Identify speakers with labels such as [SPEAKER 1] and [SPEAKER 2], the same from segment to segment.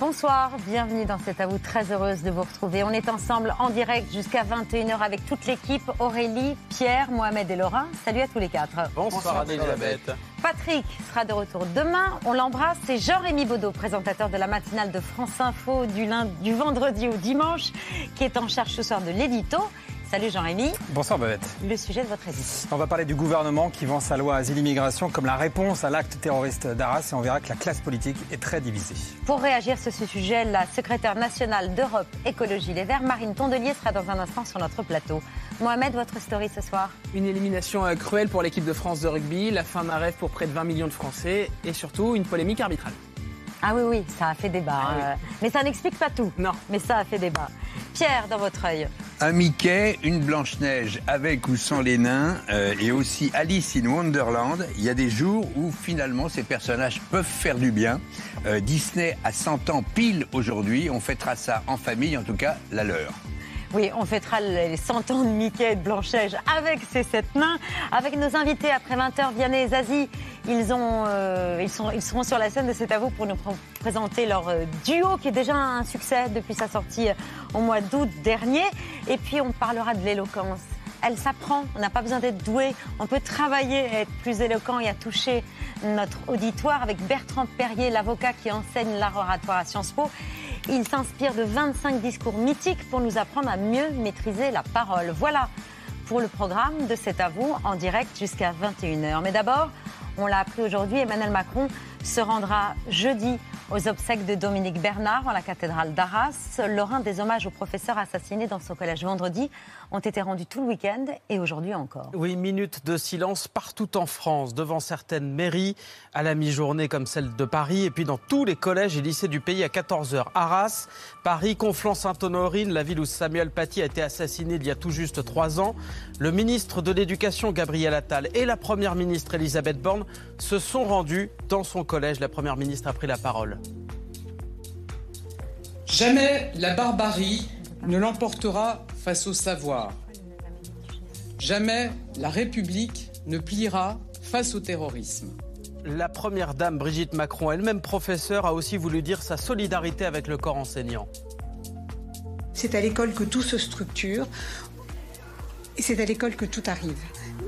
[SPEAKER 1] Bonsoir, bienvenue dans C'est à vous, très heureuse de vous retrouver. On est ensemble en direct jusqu'à 21h avec toute l'équipe, Aurélie, Pierre, Mohamed et Laurent. Salut à tous les quatre.
[SPEAKER 2] Bonsoir, Anne-Elisabeth.
[SPEAKER 1] Patrick sera de retour demain. On l'embrasse. C'est Jean-Rémy Baudot, présentateur de la matinale de France Info du, lundi, du vendredi au dimanche, qui est en charge ce soir de l'édito. Salut Jean-Rémy.
[SPEAKER 3] Bonsoir Babette.
[SPEAKER 1] Le sujet de votre édito.
[SPEAKER 3] On va parler du gouvernement qui vend sa loi asile-immigration comme la réponse à l'acte terroriste d'Arras et on verra que la classe politique est très divisée.
[SPEAKER 1] Pour réagir sur ce sujet, la secrétaire nationale d'Europe Écologie Les Verts, Marine Tondelier, sera dans un instant sur notre plateau. Mohamed, votre story ce soir
[SPEAKER 2] Une élimination euh, cruelle pour l'équipe de France de rugby, la fin d'un rêve pour près de 20 millions de Français et surtout une polémique arbitrale.
[SPEAKER 1] Ah oui, oui, ça a fait débat.
[SPEAKER 2] Ah oui.
[SPEAKER 1] euh, Mais ça n'explique pas tout.
[SPEAKER 2] Non.
[SPEAKER 1] Mais ça a fait débat. Pierre, dans votre œil.
[SPEAKER 4] Un Mickey, une Blanche-Neige avec ou sans les nains, euh, et aussi Alice in Wonderland. Il y a des jours où finalement ces personnages peuvent faire du bien. Euh, Disney a 100 ans pile aujourd'hui. On fêtera ça en famille, en tout cas la leur.
[SPEAKER 1] Oui, on fêtera les 100 ans de Mickey et de Blanche-Neige avec ces sept nains. Avec nos invités après 20h, Vianney et Zazie, ils, euh, sont, seront sur la scène de C'est à vous pour nous pr- présenter leur euh, duo qui est déjà un succès depuis sa sortie euh, au mois d'août dernier. Et puis on parlera de l'éloquence. Elle s'apprend, on n'a pas besoin d'être doué, on peut travailler à être plus éloquent et à toucher notre auditoire avec Bertrand Perrier, l'avocat qui enseigne l'art oratoire à Sciences Po. Il s'inspire de 25 discours mythiques pour nous apprendre à mieux maîtriser la parole. Voilà pour le programme de C'est à vous en direct jusqu'à 21h. Mais d'abord, on l'a appris aujourd'hui, Emmanuel Macron se rendra jeudi aux obsèques de Dominique Bernard en la cathédrale d'Arras. Lorrain, des hommages aux professeurs assassinés dans son collège vendredi ont été rendus tout le week-end et aujourd'hui encore.
[SPEAKER 5] Oui, minute de silence partout en France, devant certaines mairies, à la mi-journée comme celle de Paris, et puis dans tous les collèges et lycées du pays à 14h. Arras, Paris, Conflans-Sainte-Honorine, la ville où Samuel Paty a été assassiné il y a tout juste trois ans. Le ministre de l'Éducation, Gabriel Attal, et la première ministre, Elisabeth Borne, se sont rendus dans son collège. La première ministre a pris la parole.
[SPEAKER 6] Jamais la barbarie ne l'emportera face au savoir. Jamais la République ne pliera face au terrorisme.
[SPEAKER 5] La première dame, Brigitte Macron, elle-même professeure, a aussi voulu dire sa solidarité avec le corps enseignant.
[SPEAKER 7] C'est à l'école que tout se structure et c'est à l'école que tout arrive.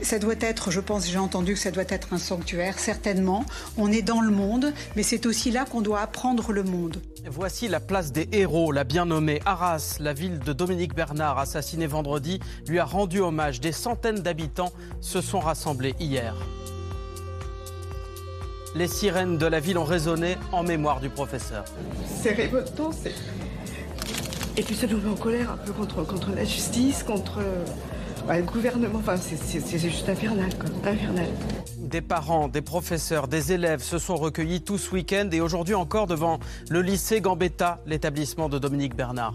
[SPEAKER 7] Ça doit être, je pense, j'ai entendu que ça doit être un sanctuaire, certainement. On est dans le monde, mais c'est aussi là qu'on doit apprendre le monde.
[SPEAKER 5] Voici la place des héros, la bien nommée Arras, la ville de Dominique Bernard, assassiné vendredi, lui a rendu hommage. Des centaines d'habitants se sont rassemblés hier. Les sirènes de la ville ont résonné en mémoire du professeur.
[SPEAKER 8] C'est révoltant, c'est. Et puis ça nous met en colère un peu contre, contre la justice, contre ouais, le gouvernement. Enfin, c'est- juste infernal, quoi. Infernal.
[SPEAKER 5] Des parents, des professeurs, des élèves se sont recueillis tout ce week-end et aujourd'hui encore devant le lycée Gambetta, l'établissement de Dominique Bernard.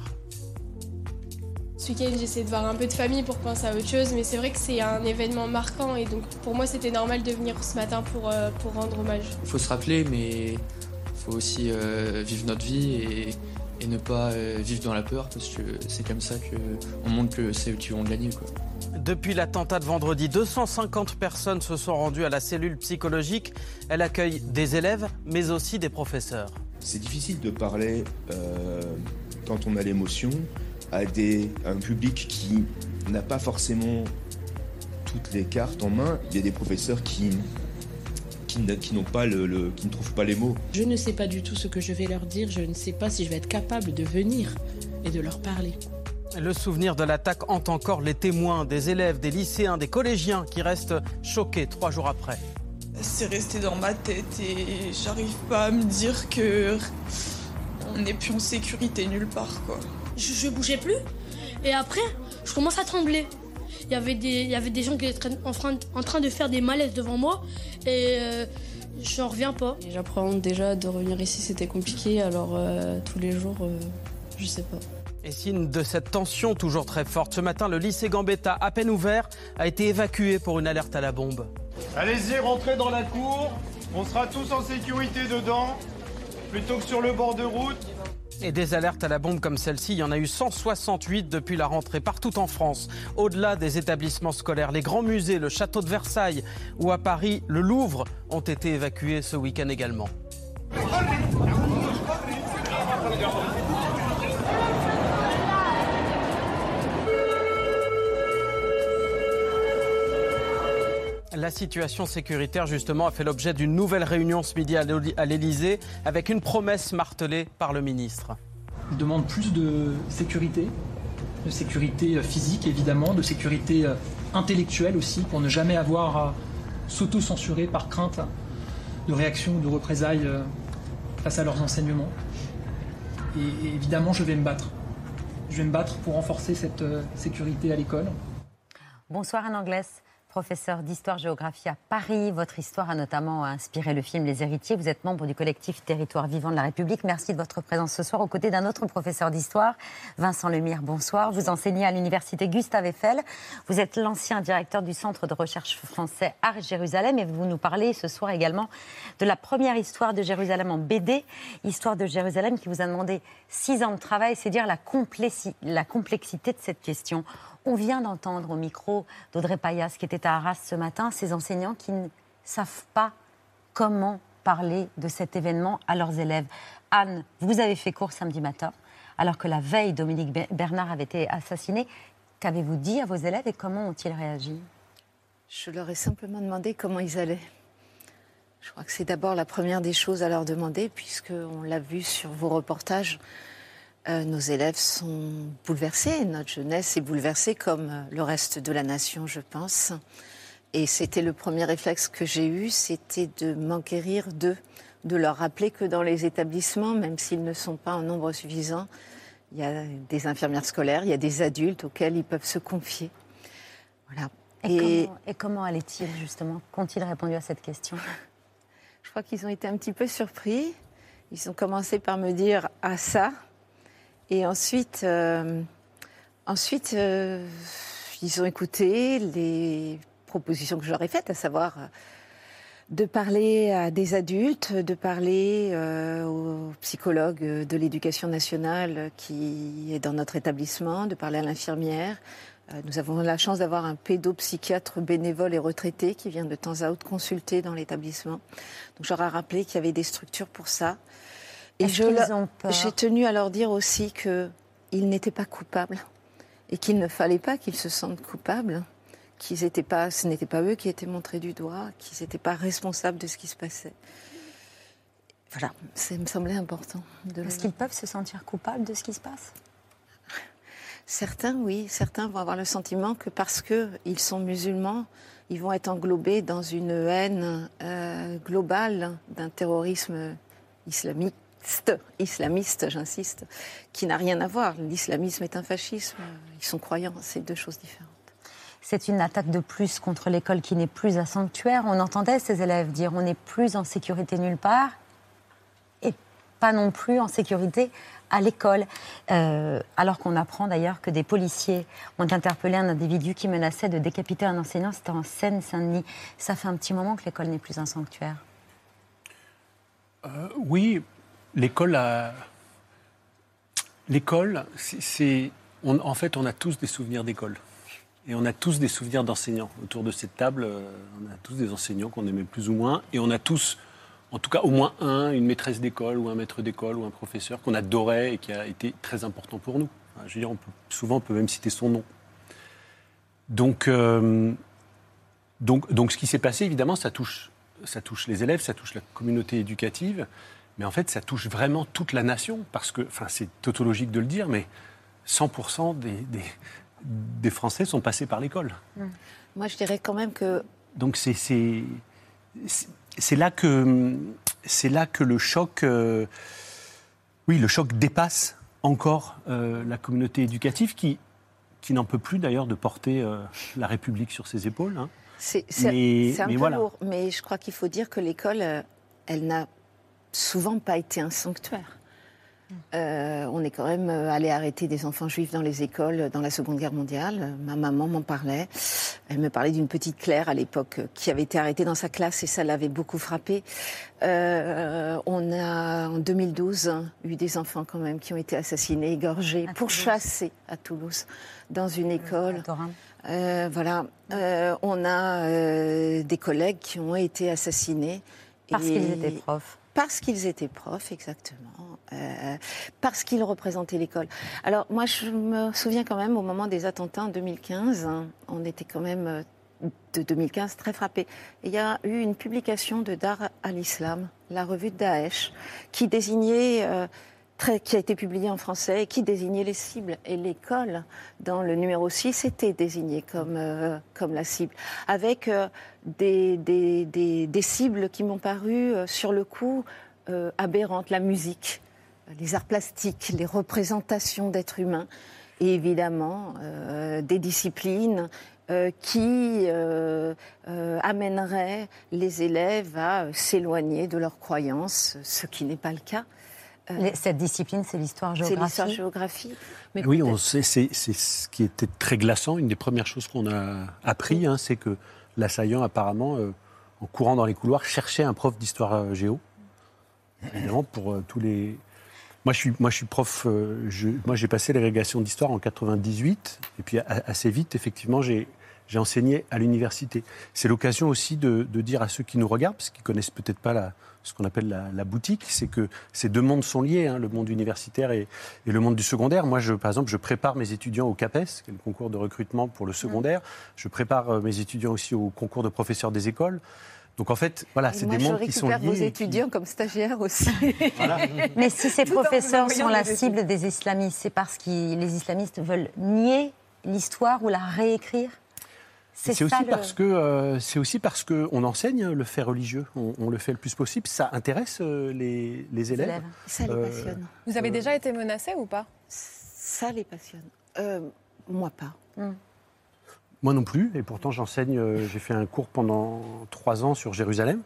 [SPEAKER 9] Ce week-end, j'essaie de voir un peu de famille pour penser à autre chose, mais c'est vrai que c'est un événement marquant et donc pour moi, c'était normal de venir ce matin pour, euh, pour rendre hommage.
[SPEAKER 10] Il faut se rappeler, mais il faut aussi euh, vivre notre vie et, et ne pas euh, vivre dans la peur parce que c'est comme ça qu'on montre que c'est eux qui vont gagner. Quoi.
[SPEAKER 5] Depuis l'attentat de vendredi, 250 personnes se sont rendues à la cellule psychologique. Elle accueille des élèves, mais aussi des professeurs.
[SPEAKER 11] C'est difficile de parler euh, quand on a l'émotion à, des, à un public qui n'a pas forcément toutes les cartes en main. Il y a des professeurs qui, qui, n'a- qui n'ont pas le, le- qui ne trouvent pas les mots.
[SPEAKER 12] Je ne sais pas du tout ce que je vais leur dire, je ne sais pas si je vais être capable de venir et de leur parler.
[SPEAKER 5] Le souvenir de l'attaque hante encore les témoins, des élèves, des lycéens, des collégiens qui restent choqués trois jours après.
[SPEAKER 13] C'est resté dans ma tête et j'arrive pas à me dire que on n'est plus en sécurité nulle part quoi.
[SPEAKER 14] je, je bougeais plus. Et après, je commence à trembler. Il y avait des, il y avait des gens qui étaient en train, en train de faire des malaises devant moi. Et euh, j'en reviens pas.
[SPEAKER 12] J'apprends déjà de revenir ici, c'était compliqué, alors euh, tous les jours, euh, je sais pas.
[SPEAKER 5] Et signe de cette tension toujours très forte, ce matin, le lycée Gambetta, à peine ouvert, a été évacué pour une alerte à la bombe.
[SPEAKER 15] Allez-y, rentrez dans la cour. On sera tous en sécurité dedans, plutôt que sur le bord de route.
[SPEAKER 5] Et des alertes à la bombe comme celle-ci, il y en a eu 168 depuis la rentrée partout en France. Au-delà des établissements scolaires, les grands musées, le château de Versailles ou à Paris, le Louvre ont été évacués ce week-end également. La situation sécuritaire, justement, a fait l'objet d'une nouvelle réunion ce midi à l'Elysée avec une promesse martelée par le ministre.
[SPEAKER 16] Je demande plus de sécurité, de sécurité physique évidemment, de sécurité euh, intellectuelle aussi, pour ne jamais avoir à s'auto-censurer par crainte de réaction ou de représailles euh, face à leurs enseignements. Et, évidemment, je vais me battre. Je vais me battre pour renforcer cette euh, sécurité à l'école.
[SPEAKER 1] Bonsoir Anne Anglès professeur d'histoire-géographie à Paris. Votre histoire a notamment inspiré le film Les Héritiers. Vous êtes membre du collectif Territoire vivant de la République. Merci de votre présence ce soir aux côtés d'un autre professeur d'histoire, Vincent Lemire. Bonsoir. Vous enseignez à l'université Gustave Eiffel. Vous êtes l'ancien directeur du Centre de recherche français à Jérusalem et vous nous parlez ce soir également de la première histoire de Jérusalem en BD, Histoire de Jérusalem, qui vous a demandé six ans de travail. C'est dire la complexité de cette question. On vient d'entendre au micro d'Audrey Payas, qui était à Arras ce matin, ces enseignants qui ne savent pas comment parler de cet événement à leurs élèves. Anne, vous avez fait cours samedi matin, alors que la veille, Dominique Bernard avait été assassiné. Qu'avez-vous dit à vos élèves et comment ont-ils réagi?
[SPEAKER 17] Je leur ai simplement demandé comment ils allaient. Je crois que c'est d'abord la première des choses à leur demander, puisqu'on l'a vu sur vos reportages. Euh, nos élèves sont bouleversés, notre jeunesse est bouleversée comme euh, le reste de la nation, je pense. Et c'était le premier réflexe que j'ai eu, c'était de m'enquérir d'eux, de leur rappeler que dans les établissements, même s'ils ne sont pas en nombre suffisant, il y a des infirmières scolaires, il y a des adultes auxquels ils peuvent se confier.
[SPEAKER 1] Voilà. Et, comment, et comment allaient-ils justement Qu'ont-ils répondu à cette question?
[SPEAKER 17] Je crois qu'ils ont été un petit peu surpris. Ils ont commencé par me dire Ah ça, et ensuite, euh, ensuite euh, ils ont écouté les propositions que ai faites, à savoir euh, de parler à des adultes, de parler aux psychologues de l'éducation nationale qui est dans notre établissement, de parler à l'infirmière. nous avons la chance d'avoir un pédopsychiatre bénévole et retraité qui vient de temps à autre consulter dans l'établissement. Donc ai rappelé qu'il y avait des structures pour ça. Et j'ai tenu à leur dire aussi qu'ils n'étaient pas coupables et qu'il ne fallait pas qu'ils se sentent coupables, qu'ils étaient pas, ce n'était pas eux qui étaient montrés du doigt, qu'ils n'étaient pas responsables de ce qui se passait. Voilà, ça me semblait important.
[SPEAKER 1] Est-ce qu'ils peuvent se sentir coupables de ce qui se passe?
[SPEAKER 17] Certains, oui. Certains vont avoir le sentiment que parce qu'ils sont musulmans, ils vont être englobés dans une haine euh, globale d'un terrorisme islamique islamiste, j'insiste, qui n'a rien à voir. L'islamisme est un fascisme. Ils sont croyants, c'est deux choses différentes.
[SPEAKER 1] C'est une attaque de plus contre l'école qui n'est plus un sanctuaire. On entendait ces élèves dire on n'est plus en sécurité nulle part et pas non plus en sécurité à l'école. Euh, alors qu'on apprend d'ailleurs que des policiers ont interpellé un individu qui menaçait de décapiter un enseignant. C'était en Seine-Saint-Denis. Ça fait un petit moment que l'école n'est plus un sanctuaire.
[SPEAKER 18] Euh, oui, l'école. L'école. En fait, on a tous des souvenirs d'école. Et on a tous des souvenirs d'enseignants. Autour de cette table, euh, on a tous des enseignants qu'on aimait plus ou moins. Et on a tous, en tout cas au moins un, une maîtresse d'école ou un maître d'école ou un professeur qu'on adorait et qui a été très important pour nous. Je veux dire, souvent, on peut même citer son nom. Donc, euh, donc, donc ce qui s'est passé, évidemment, ça touche, ça touche les élèves, ça touche la communauté éducative. Mais en fait, ça touche vraiment toute la nation, parce que, enfin, c'est tautologique de le dire, mais 100% des, des, Français sont passés par l'école.
[SPEAKER 17] Hum. Moi, je dirais quand même que.
[SPEAKER 18] Donc, c'est, c'est, là que c'est là que le choc, euh, oui, le choc dépasse encore euh, la communauté éducative qui, qui n'en peut plus d'ailleurs de porter euh, la République sur ses épaules. Hein.
[SPEAKER 17] C'est, un peu lourd, mais je crois qu'il faut dire que l'école, elle n'a souvent pas été un sanctuaire. Euh, on est quand même euh, allé arrêter des enfants juifs dans les écoles dans la Seconde Guerre mondiale. Euh, Ma maman m'en parlait. Elle me parlait d'une petite Claire à l'époque euh, qui avait été arrêtée dans sa classe et ça l'avait beaucoup frappée. Euh, on a en 2012 hein, eu des enfants quand même qui ont été assassinés, égorgés, pourchassés à Toulouse dans une école. Euh, voilà. Euh, on a euh, des collègues qui ont été assassinés.
[SPEAKER 1] Parce
[SPEAKER 17] Et-
[SPEAKER 1] qu'ils étaient profs.
[SPEAKER 17] Parce qu'ils étaient profs, exactement. Euh, parce qu'ils représentaient l'école. Alors, moi, je me souviens quand même, au moment des attentats en 2015, hein, on était quand même, euh, de 2015, très frappés. Il y a eu une publication de Dar al-Islam, la revue de Daesh, qui désignait... euh, Qui a été publiée en français et qui désignait les cibles. Et l'école, dans le numéro 6, était désignée comme, euh, comme la cible, avec euh, des, des, des- des cibles qui m'ont paru, euh, sur le coup, aberrantes. La musique, les arts plastiques, les représentations d'êtres humains, et évidemment des disciplines qui euh, euh, amèneraient les élèves à s'éloigner de leurs croyances, ce qui n'est pas le cas. Euh,
[SPEAKER 1] Cette discipline, c'est l'histoire-géographie.
[SPEAKER 17] c'est l'histoire-géographie. Mais
[SPEAKER 18] oui, on
[SPEAKER 17] peut-être-
[SPEAKER 18] sait, c'est c'est ce qui était très glaçant. Une des premières choses qu'on a appris, hein, c'est que l'assaillant, apparemment, euh, en courant dans les couloirs, cherchait un prof d'histoire euh, géo. Évidemment, pour euh, tous les. Moi, je suis, moi, je suis prof. euh, je- moi, j'ai passé l'agrégation d'histoire en 98, et puis a- assez vite, effectivement, j'ai. J'ai enseigné à l'université. C'est l'occasion aussi de, de dire à ceux qui nous regardent, parce qu'ils connaissent peut-être pas la, ce qu'on appelle la, la boutique, c'est que ces deux mondes sont liés, hein, le monde universitaire et, et le monde du secondaire. Moi, je, par exemple, je prépare mes étudiants au CAPES, qui est le concours de recrutement pour le secondaire. Je prépare euh, mes étudiants aussi au concours de professeurs des écoles. Donc en fait, voilà, c'est des mondes qui sont
[SPEAKER 17] récupère vos
[SPEAKER 18] liés. qui-
[SPEAKER 17] étudiants comme stagiaires aussi.
[SPEAKER 1] Mais si ces
[SPEAKER 17] Tout
[SPEAKER 1] professeurs sont la cible des islamistes, c'est parce que les islamistes veulent nier l'histoire ou la réécrire?
[SPEAKER 18] C'est
[SPEAKER 1] ça,
[SPEAKER 18] aussi
[SPEAKER 1] le-
[SPEAKER 18] parce que euh, c'est aussi parce que on enseigne le fait religieux, on, on le fait le plus possible. Ça intéresse euh, les, les élèves.
[SPEAKER 17] élèves. Ça les
[SPEAKER 18] Euh,
[SPEAKER 17] passionne.
[SPEAKER 19] Vous avez
[SPEAKER 18] euh,
[SPEAKER 19] déjà été menacé ou pas?
[SPEAKER 17] Ça les passionne. Euh, moi pas.
[SPEAKER 18] Moi non plus, et pourtant j'enseigne. euh, J'ai fait un cours pendant trois ans sur Jérusalem,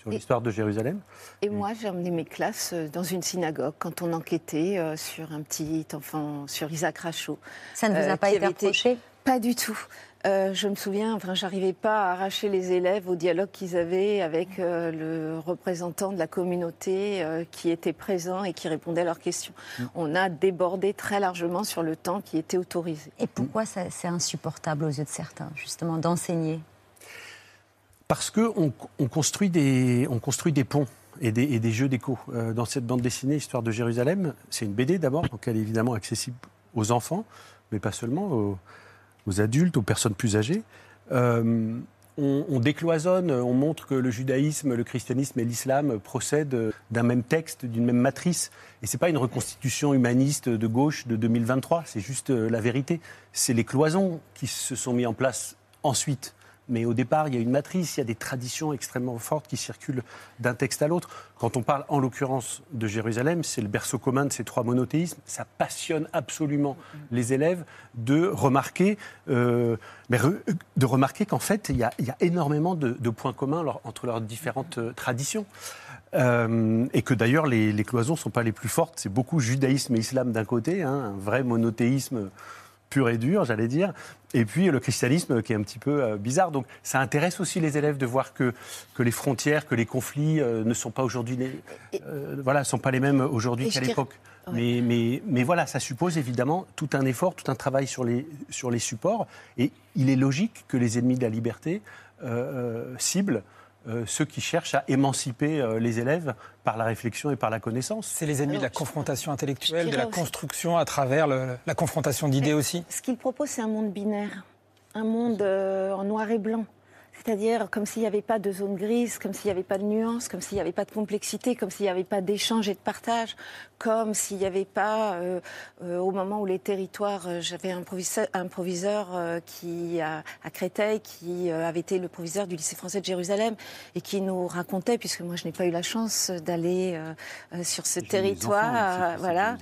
[SPEAKER 18] sur l'histoire de Jérusalem.
[SPEAKER 17] Et moi, j'ai emmené mes classes euh, dans une synagogue quand on enquêtait euh, sur un petit enfant, sur Isaac Rachaud.
[SPEAKER 1] Ça ne vous a pas été
[SPEAKER 17] Pas du tout. Euh, je me souviens, enfin, j'arrivais pas à arracher les élèves au dialogue qu'ils avaient avec euh, le représentant de la communauté euh, qui était présent et qui répondait à leurs questions. On a débordé très largement sur le temps qui était autorisé.
[SPEAKER 1] Et pourquoi c'est insupportable aux yeux de certains, justement, d'enseigner?
[SPEAKER 18] Parce qu'on on construit, des, on construit des ponts et des, et des jeux d'écho. Euh, dans cette bande dessinée, Histoire de Jérusalem, c'est une BD d'abord, donc elle est évidemment accessible aux enfants, mais pas seulement, aux, aux adultes, aux personnes plus âgées. Euh, on, on décloisonne, on montre que le judaïsme, le christianisme et l'islam procèdent d'un même texte, d'une même matrice. Et c'est pas une reconstitution humaniste de gauche de 2023, c'est juste euh, la vérité. C'est les cloisons qui se sont mis en place ensuite. Mais au départ, il y a une matrice, il y a des traditions extrêmement fortes qui circulent d'un texte à l'autre. Quand on parle en l'occurrence de Jérusalem, c'est le berceau commun de ces trois monothéismes. Ça passionne absolument les élèves de remarquer, euh, de remarquer qu'en fait, il y, a, énormément de, points communs entre leurs différentes euh, traditions. Euh, et que d'ailleurs, les, les cloisons ne sont pas les plus fortes. C'est beaucoup judaïsme et islam d'un côté, hein, un vrai monothéisme pur et dur, j'allais dire, et puis le christianisme qui est un petit peu euh, bizarre. Donc ça intéresse aussi les élèves de voir que, que les frontières, que les conflits euh, ne sont pas aujourd'hui les, euh, voilà, sont pas les mêmes aujourd'hui qu'à
[SPEAKER 17] dirais-
[SPEAKER 18] l'époque. Mais, mais, mais voilà, ça suppose évidemment tout un effort, tout un travail sur les, sur les supports. Et il est logique que les ennemis de la liberté euh, ciblent ceux qui cherchent à émanciper euh, les élèves par la réflexion et par la connaissance.
[SPEAKER 3] C'est les ennemis de la confrontation intellectuelle, de la
[SPEAKER 17] aussi-
[SPEAKER 3] construction à travers le- la confrontation d'idées aussi.
[SPEAKER 17] Ce qu'il propose, c'est un monde binaire, un monde euh, en noir et blanc. C'est-à-dire comme s'il n'y avait pas de zone grise, comme s'il n'y avait pas de nuances, comme s'il n'y avait pas de complexité, comme s'il n'y avait pas d'échange et de partage, comme s'il n'y avait pas, euh, euh, au moment où les territoires, euh, j'avais un proviseur, un proviseur euh, qui a, à Créteil, qui euh, avait été le proviseur du lycée français de Jérusalem et qui nous racontait, puisque moi je n'ai pas eu la chance d'aller sur ce territoire, voilà,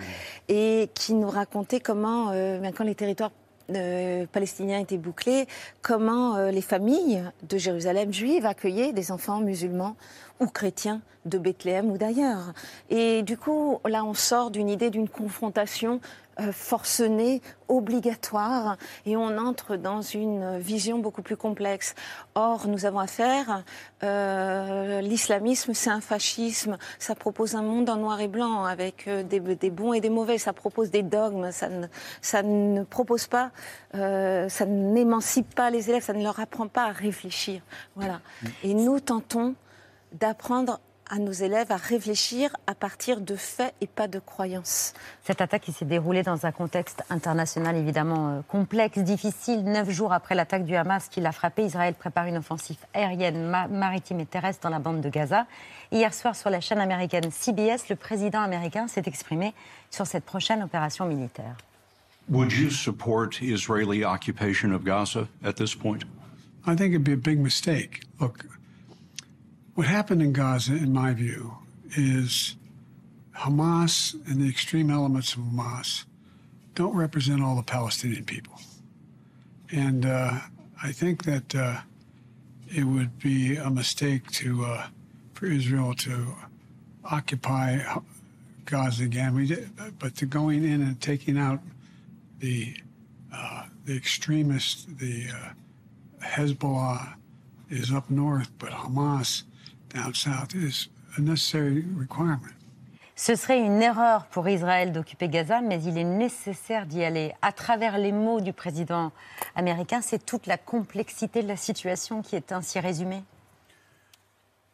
[SPEAKER 17] et qui nous racontait comment, euh, ben, quand les territoires euh, palestiniens étaient bouclés, comment euh, les familles de Jérusalem juives accueillaient des enfants musulmans ou chrétiens de Bethléem ou d'ailleurs. Et du coup, là, on sort d'une idée d'une confrontation euh, forcenée, obligatoire, et on entre dans une vision beaucoup plus complexe. Or, nous avons affaire, euh, l'islamisme, c'est un fascisme, ça propose un monde en noir et blanc, avec euh, des, des bons et des mauvais, ça propose des dogmes, ça ne, ça ne propose pas, euh, ça n'émancipe pas les élèves, ça ne leur apprend pas à réfléchir. Voilà. Et nous tentons d'apprendre à nos élèves à réfléchir à partir de faits et pas de croyances.
[SPEAKER 1] Cette attaque qui s'est déroulée dans un contexte international évidemment euh, complexe, difficile. Neuf jours après l'attaque du Hamas qui l'a frappé, Israël prépare une offensive aérienne, ma- maritime et terrestre dans la bande de Gaza. Hier soir, sur la chaîne américaine CBS, le président américain s'est exprimé sur cette prochaine opération militaire.
[SPEAKER 19] Would you support Israeli occupation of Gaza at this point?
[SPEAKER 20] I think it'd be a big mistake. Look, what happened in Gaza, in my view, is Hamas and the extreme elements of Hamas don't represent all the Palestinian people. And uh, I think that uh, it would be a mistake to uh, for Israel to occupy Gaza again. We did, but to going in and taking out the uh, the extremists, the uh, Hezbollah is up north, but Hamas down south is a necessary requirement.
[SPEAKER 1] Ce serait une erreur pour Israël d'occuper Gaza, mais il est nécessaire d'y aller. À travers les mots du président américain, c'est toute la complexité de la situation qui est ainsi résumée.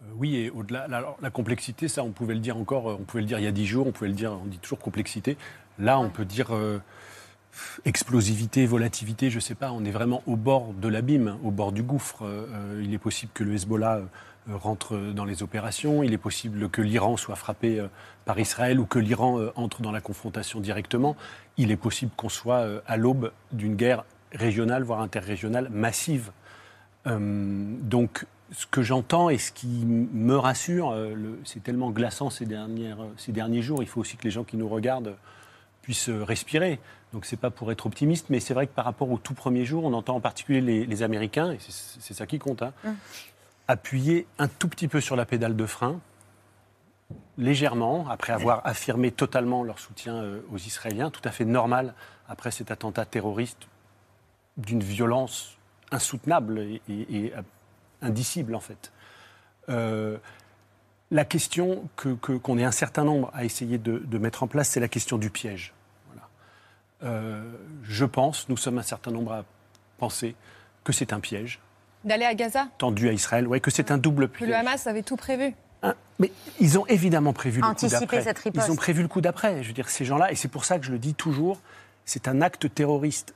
[SPEAKER 18] Euh, Oui, et au-delà, la, la complexité, ça, on pouvait le dire encore, euh, on pouvait le dire il y a dix jours, on pouvait le dire, on dit toujours complexité. Là, on peut dire euh, explosivité, volatilité, je ne sais pas, on est vraiment au bord de l'abîme, au bord du gouffre. Euh, il est possible que le Hezbollah euh, rentre dans les opérations, il est possible que l'Iran soit frappé euh, par Israël ou que l'Iran entre dans la confrontation directement. Il est possible qu'on soit à l'aube d'une guerre régionale, voire interrégionale, massive. Donc, ce que j'entends et ce qui me rassure, c'est tellement glaçant ces, derniers jours, il faut aussi que les gens qui nous regardent puissent respirer. Donc, c'est pas pour être optimiste, mais c'est vrai que par rapport au tout premier jour, on entend en particulier les, les Américains, et c'est ça qui compte, hein, appuyer un tout petit peu sur la pédale de frein, légèrement, après avoir affirmé totalement leur soutien euh, aux Israéliens, tout à fait normal après cet attentat terroriste d'une violence insoutenable et, et- et, euh, indicible en fait. Euh, la question que- que- qu'on est un certain nombre à essayer de, de mettre en place, c'est la question du piège. Euh, je pense, nous sommes un certain nombre à penser que c'est un piège
[SPEAKER 21] D'aller à Gaza
[SPEAKER 18] tendu à Israël, ouais, que c'est un double
[SPEAKER 21] Que
[SPEAKER 18] piège.
[SPEAKER 21] le Hamas avait tout prévu.
[SPEAKER 18] Hein, Mais ils ont évidemment prévu le coup d'après.
[SPEAKER 1] cette riposte.
[SPEAKER 18] Ils ont prévu le coup d'après. Je veux dire, ces gens-là, et c'est pour ça que je le dis toujours, c'est un acte terroriste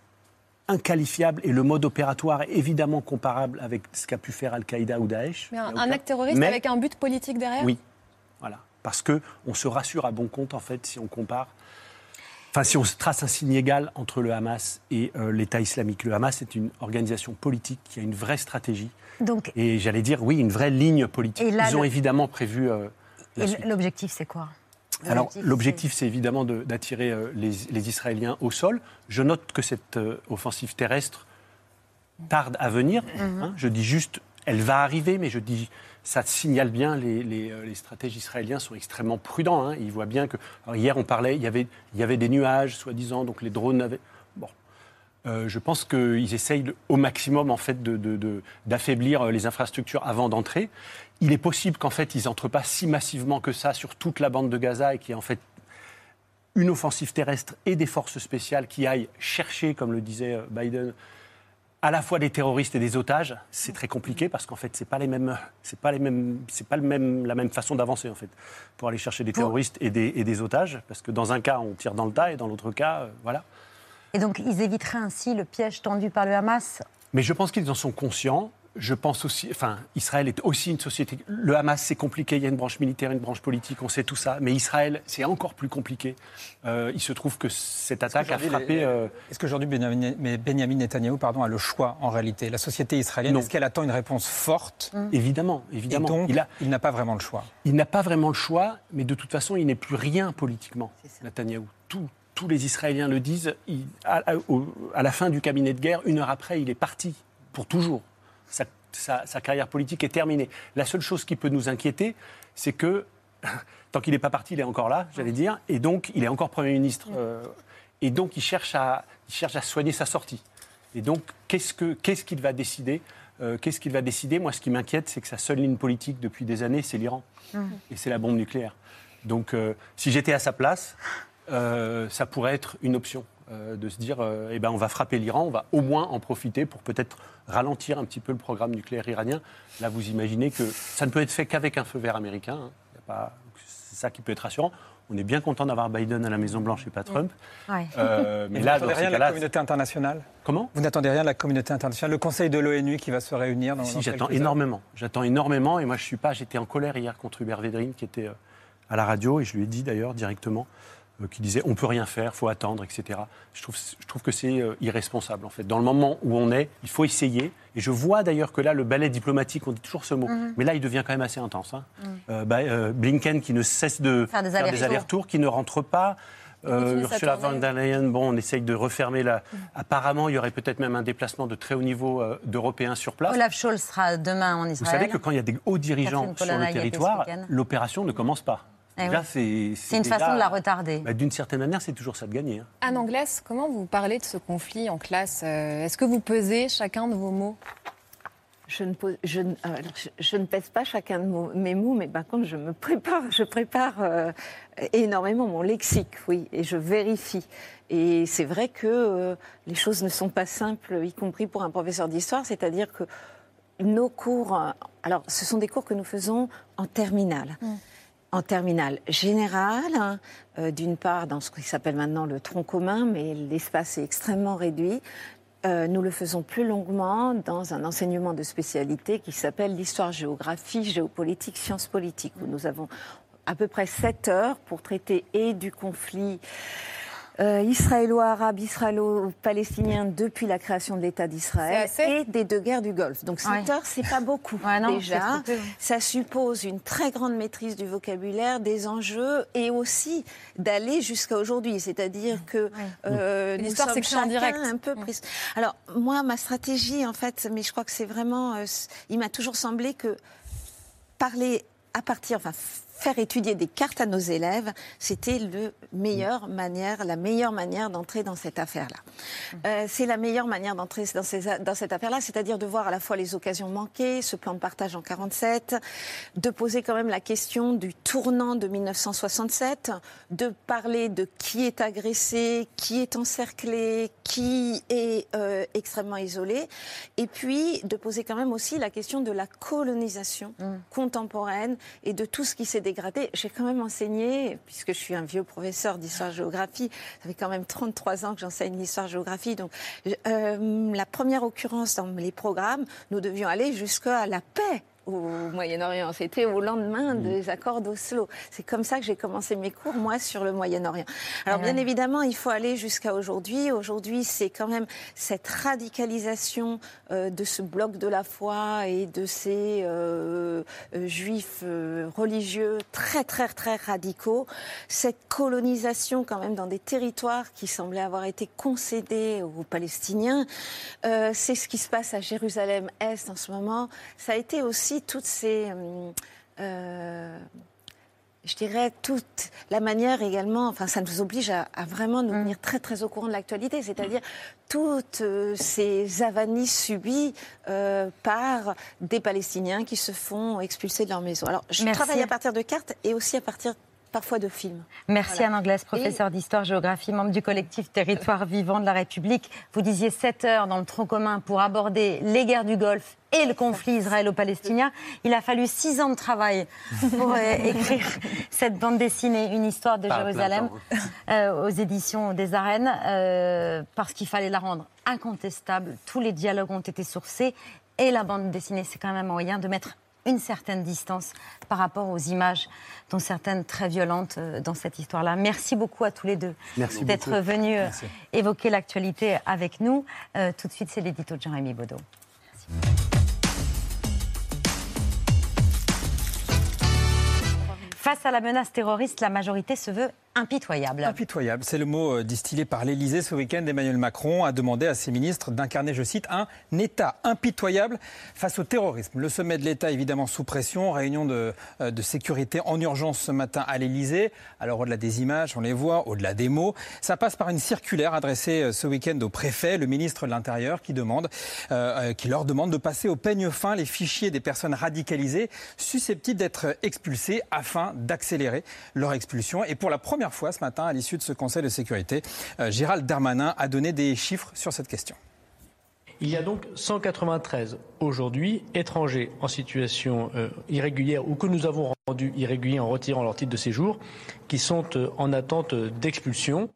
[SPEAKER 18] inqualifiable et le mode opératoire est évidemment comparable avec ce qu'a pu faire Al-Qaïda ou Daesh.
[SPEAKER 21] Mais un, acte terroriste
[SPEAKER 18] Mais-
[SPEAKER 21] avec un but politique derrière?
[SPEAKER 18] Oui, voilà. Parce que on se rassure à bon compte, en fait, si on compare. Enfin, si on se trace un signe égal entre le Hamas et euh, l'État islamique. Le Hamas est une organisation politique qui a une vraie stratégie.
[SPEAKER 1] Donc,
[SPEAKER 18] Et j'allais dire, oui, une vraie ligne politique.
[SPEAKER 1] Là,
[SPEAKER 18] Ils ont
[SPEAKER 1] le-
[SPEAKER 18] évidemment prévu euh, la
[SPEAKER 1] et l'objectif, c'est quoi?
[SPEAKER 18] Alors,
[SPEAKER 1] L'objectif,
[SPEAKER 18] c'est évidemment de- d'attirer euh, les, les Israéliens au sol. Je note que cette offensive terrestre tarde à venir.
[SPEAKER 1] Mhm.
[SPEAKER 18] hein. Je dis juste, elle va arriver, mais je dis, ça signale bien, les, les, euh, les stratèges israéliens sont extrêmement prudents. hein. Ils voient bien que. hier, on parlait, il y avait, des nuages, soi-disant, donc les drones avaient. Bon. Euh, je pense qu'ils essayent au maximum en fait d'affaiblir euh, les infrastructures avant d'entrer. Il est possible qu'en fait ils n'entrent pas si massivement que ça sur toute la bande de Gaza et qu'il y ait en fait une offensive terrestre et des forces spéciales qui aillent chercher, comme le disait Biden, à la fois des terroristes et des otages. C'est très compliqué parce qu'en fait c'est pas les mêmes, c'est pas les mêmes, c'est pas le même, la même façon d'avancer en fait pour aller chercher des terroristes et des, et des otages parce que dans un cas on tire dans le tas et dans l'autre cas euh, voilà.
[SPEAKER 1] Et donc, ils éviteraient ainsi le piège tendu par le Hamas?
[SPEAKER 18] Mais je pense qu'ils en sont conscients. Je pense aussi, enfin, Israël est aussi une société. Le Hamas, c'est compliqué. Il y a une branche militaire, une branche politique, on sait tout ça. Mais Israël, c'est encore plus compliqué. Euh, il se trouve que cette attaque a frappé. euh,
[SPEAKER 3] Est-ce qu'aujourd'hui Benjamin, Benjamin Netanyahou pardon, a le choix en réalité? La société israélienne, est-ce qu'elle attend une réponse forte?
[SPEAKER 18] Évidemment, évidemment.
[SPEAKER 3] Et donc,
[SPEAKER 18] il a-
[SPEAKER 3] il n'a pas vraiment le choix.
[SPEAKER 18] Il n'a pas vraiment le choix, mais de toute façon, il n'est plus rien politiquement, Netanyahou. Tout- tous les Israéliens le disent. Il- à, à- au- à la fin du cabinet de guerre, une heure après, il est parti pour toujours. Sa, sa carrière politique est terminée. La seule chose qui peut nous inquiéter, c'est que tant qu'il n'est pas parti, il est encore là, j'allais dire, et donc il est encore Premier ministre. euh, et donc il cherche, à, il cherche à soigner sa sortie. Et donc, qu'est-ce que- qu'est-ce qu'il va décider Euh, Qu'est-ce qu'il va décider? Moi, ce qui m'inquiète, c'est que sa seule ligne politique depuis des années, c'est l'Iran. Et c'est la bombe nucléaire. Donc, euh, si j'étais à sa place, euh, ça pourrait être une option. Euh, de se dire, euh, eh ben, on va frapper l'Iran, on va au moins en profiter pour peut-être ralentir un petit peu le programme nucléaire iranien. Là, vous imaginez que ça ne peut être fait qu'avec un feu vert américain. hein. Y a pas- C'est ça qui peut être rassurant. On est bien content d'avoir Biden à la Maison-Blanche et pas Trump.
[SPEAKER 1] Ouais.
[SPEAKER 18] Euh,
[SPEAKER 3] Mais
[SPEAKER 18] mais
[SPEAKER 3] vous
[SPEAKER 18] là,
[SPEAKER 3] n'attendez rien de la communauté internationale?
[SPEAKER 18] Comment?
[SPEAKER 3] Vous n'attendez rien de la communauté internationale? Le Conseil de l'ONU qui va se réunir dans
[SPEAKER 18] Si,
[SPEAKER 3] dans
[SPEAKER 18] j'attends énormément. J'attends énormément. Et moi, je suis pas. J'étais en colère hier contre Hubert Védrine, qui était à la radio, et je lui ai dit d'ailleurs directement, euh, qui disait on peut rien faire, faut attendre, etc. Je trouve, je trouve que c'est euh, irresponsable en fait. Dans le moment où on est, il faut essayer. Et je vois d'ailleurs que là, le ballet diplomatique, on dit toujours ce mot,
[SPEAKER 1] Mhm.
[SPEAKER 18] mais là, il devient quand même assez intense. hein.
[SPEAKER 1] Mhm.
[SPEAKER 18] Euh, bah, euh, Blinken qui ne cesse de
[SPEAKER 1] Faire des allers-retours.
[SPEAKER 18] qui ne rentre pas. Euh, Ursula von der Leyen, bon, on essaye de refermer la.
[SPEAKER 1] Mhm.
[SPEAKER 18] Apparemment, il y aurait peut-être même un déplacement de très haut niveau euh, d'Européens sur place.
[SPEAKER 1] Olaf Scholz sera demain en
[SPEAKER 18] Vous
[SPEAKER 1] Israël.
[SPEAKER 18] savez que quand il y a des hauts dirigeants sur le territoire, l'opération ne commence pas.
[SPEAKER 1] Eh oui.
[SPEAKER 18] c'est
[SPEAKER 1] une façon de la retarder.
[SPEAKER 18] Bah, D'une certaine manière, c'est toujours ça de gagner. hein.
[SPEAKER 21] Anne Anglaise, comment vous parlez de ce conflit en classe Euh, Est-ce que vous pesez chacun de vos mots?
[SPEAKER 17] Je ne, pose- je, ne- alors, je- je ne pèse pas chacun de mes mots, mais par contre, je me prépare, je prépare euh, énormément mon lexique, oui, et je vérifie. Et c'est vrai que euh, les choses ne sont pas simples, y compris pour un professeur d'histoire, c'est-à-dire que nos cours, euh, alors ce sont des cours que nous faisons en terminale. En terminale générale, hein, euh, d'une part dans ce qui s'appelle maintenant le tronc commun, mais l'espace est extrêmement réduit. Euh, nous le faisons plus longuement dans un enseignement de spécialité qui s'appelle l'histoire-géographie, géopolitique, sciences politiques, où nous avons à peu près 7 heures pour traiter et du conflit euh, israélo-arabe, israélo-palestinien depuis la création de l'État d'Israël et des deux guerres du Golfe. Donc 7
[SPEAKER 1] Ouais.
[SPEAKER 17] heures, c'est pas beaucoup
[SPEAKER 1] non,
[SPEAKER 17] déjà. Ça suppose une très grande maîtrise du vocabulaire, des enjeux et aussi d'aller jusqu'à aujourd'hui. C'est-à-dire que euh, nous
[SPEAKER 21] L'histoire
[SPEAKER 17] sommes chacun
[SPEAKER 21] direct.
[SPEAKER 17] un peu pris. Alors moi, ma stratégie, en fait, mais je crois que c'est vraiment, euh, il m'a toujours semblé que parler à partir, enfin faire étudier des cartes à nos élèves, c'était manière, la meilleure manière d'entrer dans cette affaire-là. Euh, c'est la meilleure manière d'entrer dans, cette affaire-là, c'est-à-dire de voir à la fois les occasions manquées, ce plan de partage en 47, de poser quand même la question du tournant de 1967, de parler de qui est agressé, qui est encerclé, qui est euh, extrêmement isolé, et puis de poser quand même aussi la question de la colonisation contemporaine et de tout ce qui s'est J'ai quand même enseigné, puisque je suis un vieux professeur d'histoire-géographie, ça fait quand même 33 ans que j'enseigne l'histoire-géographie, donc euh, la première occurrence dans les programmes, nous devions aller jusqu'à la paix au Moyen-Orient. C'était au lendemain des accords d'Oslo. C'est comme ça que j'ai commencé mes cours, moi, sur le Moyen-Orient. Alors,
[SPEAKER 1] Ah
[SPEAKER 17] bien évidemment, il faut aller jusqu'à aujourd'hui. Aujourd'hui, c'est quand même cette radicalisation euh, de ce bloc de la foi et de ces euh, euh, juifs euh, religieux très, très, très radicaux. Cette colonisation, quand même, dans des territoires qui semblaient avoir été concédés aux Palestiniens. C'est ce qui se passe à Jérusalem-Est en ce moment. Ça a été aussi toutes ces. hum, euh, je dirais toute la manière également, enfin ça nous oblige à, à vraiment nous tenir très très au courant de l'actualité, c'est-à-dire toutes euh, ces avanies subies euh, par des Palestiniens qui se font expulser de leur maison. Alors je
[SPEAKER 1] Merci.
[SPEAKER 17] travaille à partir de cartes et aussi à partir parfois de films.
[SPEAKER 1] Merci
[SPEAKER 17] Voilà.
[SPEAKER 1] Anne Anglaise, professeure d'histoire-géographie, membre du collectif Territoire vivant de la République. Vous disiez 7 heures dans le tronc commun pour aborder les guerres du Golfe et le conflit israélo-palestinien. Il a fallu 6 ans de travail pour euh, écrire cette bande dessinée, une histoire de
[SPEAKER 18] Pas
[SPEAKER 1] Jérusalem, euh, aux éditions des Arènes, euh, parce qu'il fallait la rendre incontestable. Tous les dialogues ont été sourcés et la bande dessinée, c'est quand même un moyen de mettre une certaine distance par rapport aux images, dont certaines très violentes euh, dans cette histoire-là. Merci beaucoup à tous les deux
[SPEAKER 18] Merci
[SPEAKER 1] d'être venus euh,
[SPEAKER 18] Merci.
[SPEAKER 1] évoquer l'actualité avec nous. Euh, tout de suite, c'est l'édito de Jean-Rémy Baudot. Face à la menace terroriste, la majorité se veut impitoyable.
[SPEAKER 3] Impitoyable, c'est le mot euh, distillé par l'Élysée ce week-end. Emmanuel Macron a demandé à ses ministres d'incarner, je cite, un État impitoyable face au terrorisme. Le sommet de l'État, évidemment, sous pression, réunion de, euh, sécurité en urgence ce matin à l'Élysée. Alors, au-delà des images, on les voit, au-delà des mots, ça passe par une circulaire adressée euh, ce week-end au préfet, le ministre de l'Intérieur, qui, demande, qui leur demande de passer au peigne fin les fichiers des personnes radicalisées susceptibles d'être expulsées afin d'accélérer leur expulsion. Et pour la première fois ce matin, à l'issue de ce Conseil de sécurité, euh, Gérald Darmanin a donné des chiffres sur cette question.
[SPEAKER 22] Il y a donc 193 aujourd'hui étrangers en situation euh, irrégulière ou que nous avons rendus irréguliers en retirant leur titre de séjour qui sont euh, en attente d'expulsion.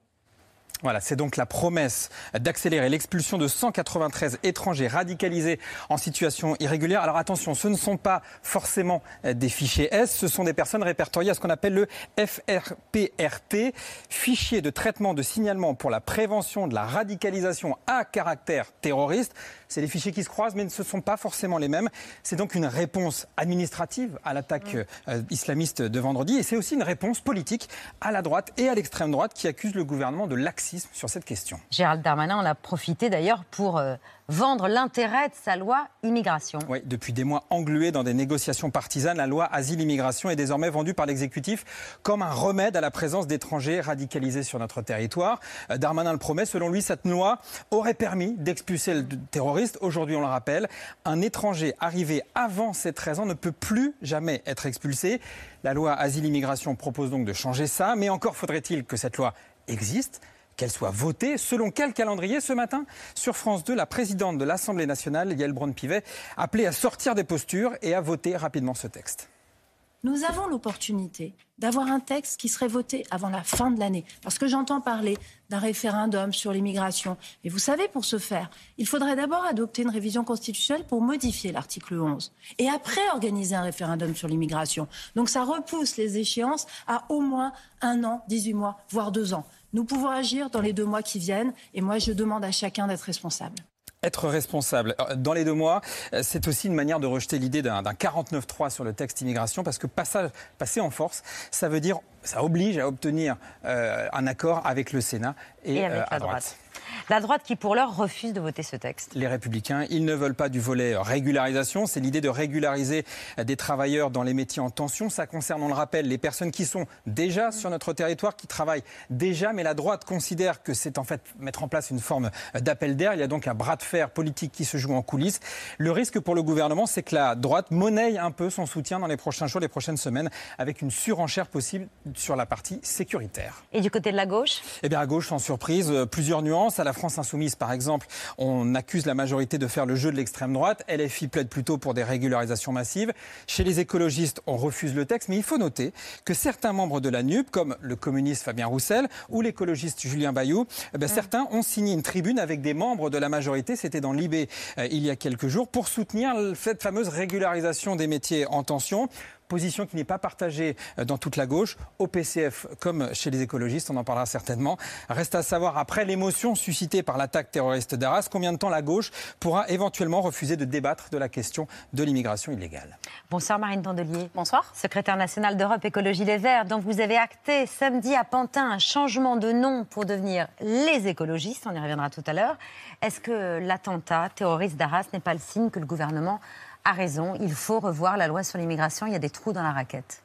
[SPEAKER 3] Voilà, c'est donc la promesse d'accélérer l'expulsion de 193 étrangers radicalisés en situation irrégulière. Alors attention, ce ne sont pas forcément des fichiers S, ce sont des personnes répertoriées à ce qu'on appelle le FRPRT, fichier de traitement de signalement pour la prévention de la radicalisation à caractère terroriste. C'est des fichiers qui se croisent, mais ne sont pas forcément les mêmes. C'est donc une réponse administrative à l'attaque euh, islamiste de vendredi, et c'est aussi une réponse politique à la droite et à l'extrême droite qui accuse le gouvernement de laxisme sur cette question.
[SPEAKER 1] Gérald Darmanin en a profité d'ailleurs pour euh, vendre l'intérêt de sa loi immigration.
[SPEAKER 3] Oui, depuis des mois englué dans des négociations partisanes, la loi asile-immigration est désormais vendue par l'exécutif comme un remède à la présence d'étrangers radicalisés sur notre territoire. Euh, Darmanin le promet, selon lui, cette loi aurait permis d'expulser le terroriste. Aujourd'hui, on le rappelle, un étranger arrivé avant ses 13 ans ne peut plus jamais être expulsé. La loi asile-immigration propose donc de changer ça, mais encore faudrait-il que cette loi existe qu'elle soit votée. Selon quel calendrier ce matin Sur France 2, la présidente de l'Assemblée nationale, Yael Braun-Pivet, appelait à sortir des postures et à voter rapidement ce texte.
[SPEAKER 23] Nous avons l'opportunité d'avoir un texte qui serait voté avant la fin de l'année. Parce que j'entends parler d'un référendum sur l'immigration. Et vous savez, pour ce faire, il faudrait d'abord adopter une révision constitutionnelle pour modifier l'article 11. Et après organiser un référendum sur l'immigration. Donc ça repousse les échéances à au moins un an, 18 mois, voire deux ans. Nous pouvons agir dans les deux mois qui viennent. Et moi, je demande à chacun d'être responsable.
[SPEAKER 3] Être responsable. Dans les deux mois, c'est aussi une manière de rejeter l'idée d'un 49-3 sur le texte immigration, parce que passer en force, ça veut dire, ça oblige à obtenir euh, un accord avec le Sénat et,
[SPEAKER 1] Et avec
[SPEAKER 3] euh,
[SPEAKER 1] la
[SPEAKER 3] droite.
[SPEAKER 1] droite. La droite qui, pour l'heure, refuse de voter ce texte.
[SPEAKER 3] Les républicains, ils ne veulent pas du volet régularisation. C'est l'idée de régulariser des travailleurs dans les métiers en tension. Ça concerne, on le rappelle, les personnes qui sont déjà sur notre territoire, qui travaillent déjà. Mais la droite considère que c'est en fait mettre en place une forme d'appel d'air. Il y a donc un bras de fer politique qui se joue en coulisses. Le risque pour le gouvernement, c'est que la droite monnaie un peu son soutien dans les prochains jours, les prochaines semaines, avec une surenchère possible sur la partie sécuritaire.
[SPEAKER 1] Et du côté de la gauche
[SPEAKER 3] Eh bien, à gauche, sans surprise, euh, plusieurs nuances. À la France Insoumise, par exemple, on accuse la majorité de faire le jeu de l'extrême droite. LFI plaide plutôt pour des régularisations massives. Chez les écologistes, on refuse le texte. Mais il faut noter que certains membres de la NUP, comme le communiste Fabien Roussel ou l'écologiste Julien Bayou, eh bien, certains ont signé une tribune avec des membres de la majorité. C'était dans l'IB euh, il y a quelques jours pour soutenir cette fameuse régularisation des métiers en tension position qui n'est pas partagée euh, dans toute la gauche, au PCF comme chez les écologistes, on en parlera certainement. Reste à savoir, après l'émotion suscitée par l'attaque terroriste d'Arras, combien de temps la gauche pourra éventuellement refuser de débattre de la question de l'immigration illégale.
[SPEAKER 1] Bonsoir Marine Tondelier. Bonsoir. Secrétaire nationale d'Europe Écologie Les Verts, dont vous avez acté samedi à Pantin un changement de nom pour devenir les écologistes, on y reviendra tout à l'heure. Est-ce que l'attentat terroriste d'Arras n'est pas le signe que le gouvernement a raison Il faut revoir la loi sur l'immigration, il y a des trous dans la raquette.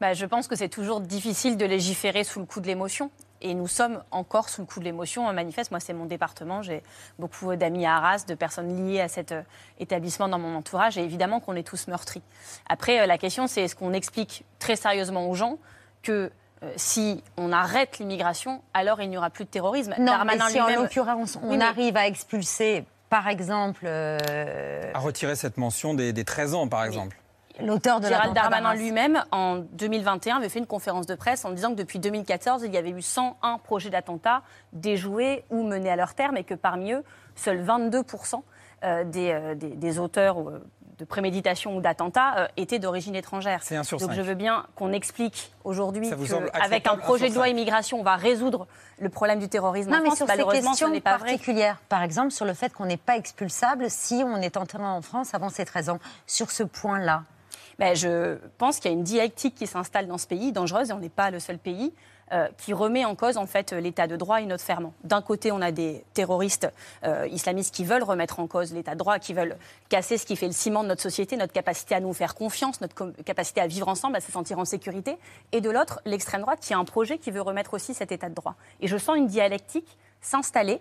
[SPEAKER 24] Bah, je pense que c'est toujours difficile de légiférer sous le coup de l'émotion. Et nous sommes encore sous le coup de l'émotion. Manifeste, moi, c'est mon département. J'ai beaucoup d'amis à Arras, de personnes liées à cet euh, établissement dans mon entourage. Et évidemment qu'on est tous meurtris. Après, euh, la question, c'est est-ce qu'on explique très sérieusement aux gens que euh, si on arrête l'immigration, alors il n'y aura plus de terrorisme?
[SPEAKER 1] Non,
[SPEAKER 24] Darmanin
[SPEAKER 1] mais si en l'occurrence on
[SPEAKER 24] Oui, mais-
[SPEAKER 1] arrive à expulser, par exemple, euh,
[SPEAKER 3] À retirer cette mention des, des 13 ans, par exemple.
[SPEAKER 1] l'auteur de
[SPEAKER 24] Gérald
[SPEAKER 1] l'attentat
[SPEAKER 24] Darmanin lui-même, en 2021, avait fait une conférence de presse en disant que depuis 2014, il y avait eu 101 projets d'attentats déjoués ou menés à leur terme et que parmi eux, seuls 22% euh, des, euh, des- des auteurs euh, de préméditation ou d'attentats euh, étaient d'origine étrangère.
[SPEAKER 3] C'est un sur
[SPEAKER 24] Donc je veux bien qu'on explique aujourd'hui qu'avec un projet de loi immigration, on va résoudre le problème du terrorisme
[SPEAKER 1] Non,
[SPEAKER 24] en
[SPEAKER 1] mais
[SPEAKER 24] France.
[SPEAKER 1] sur ces
[SPEAKER 24] Malheureusement, ce
[SPEAKER 1] questions
[SPEAKER 24] n'est pas vrai.
[SPEAKER 1] particulières, par exemple sur le fait qu'on n'est pas expulsable si on est entré en France avant ses 13 ans. Sur ce point-là,
[SPEAKER 24] Ben, je pense qu'il y a une dialectique qui s'installe dans ce pays, dangereuse, et on n'est pas le seul pays. euh, qui remet en cause en fait l'état de droit et notre ferment. D'un côté, on a des terroristes euh, islamistes qui veulent remettre en cause l'état de droit, qui veulent casser ce qui fait le ciment de notre société, notre capacité à nous faire confiance, notre capacité à vivre ensemble, à se sentir en sécurité. Et de l'autre, l'extrême droite qui a un projet qui veut remettre aussi cet état de droit. Et je sens une dialectique s'installer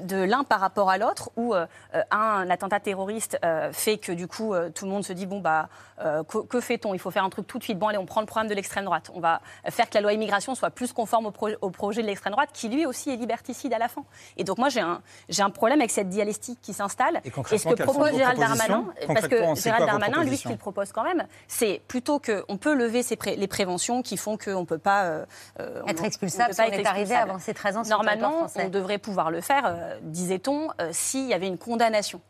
[SPEAKER 24] de l'un par rapport à l'autre, où euh, euh, un attentat terroriste euh, fait que du coup euh, tout le monde se dit bon bah euh, que, que fait-on? Il faut faire un truc tout de suite. Bon allez, on prend le programme de l'extrême droite. On va faire que la loi immigration soit plus conforme au, pro- au projet de l'extrême droite, qui lui aussi est liberticide à la fin. Et donc moi j'ai un j'ai un problème avec cette dialectique qui s'installe.
[SPEAKER 3] Et
[SPEAKER 24] Et ce que propose Gérald Darmanin, parce que Gérald Darmanin, lui, ce qu'il propose quand même, c'est plutôt qu'on peut lever ces pré- les préventions qui font qu'on ne peut pas euh, euh,
[SPEAKER 1] Être
[SPEAKER 24] on-
[SPEAKER 1] expulsable
[SPEAKER 24] peut
[SPEAKER 1] si on
[SPEAKER 24] être
[SPEAKER 1] est arrivé avant ses 13 ans
[SPEAKER 24] Normalement, on devrait pouvoir le faire, euh, disait-on, euh, s'il y avait une condamnation.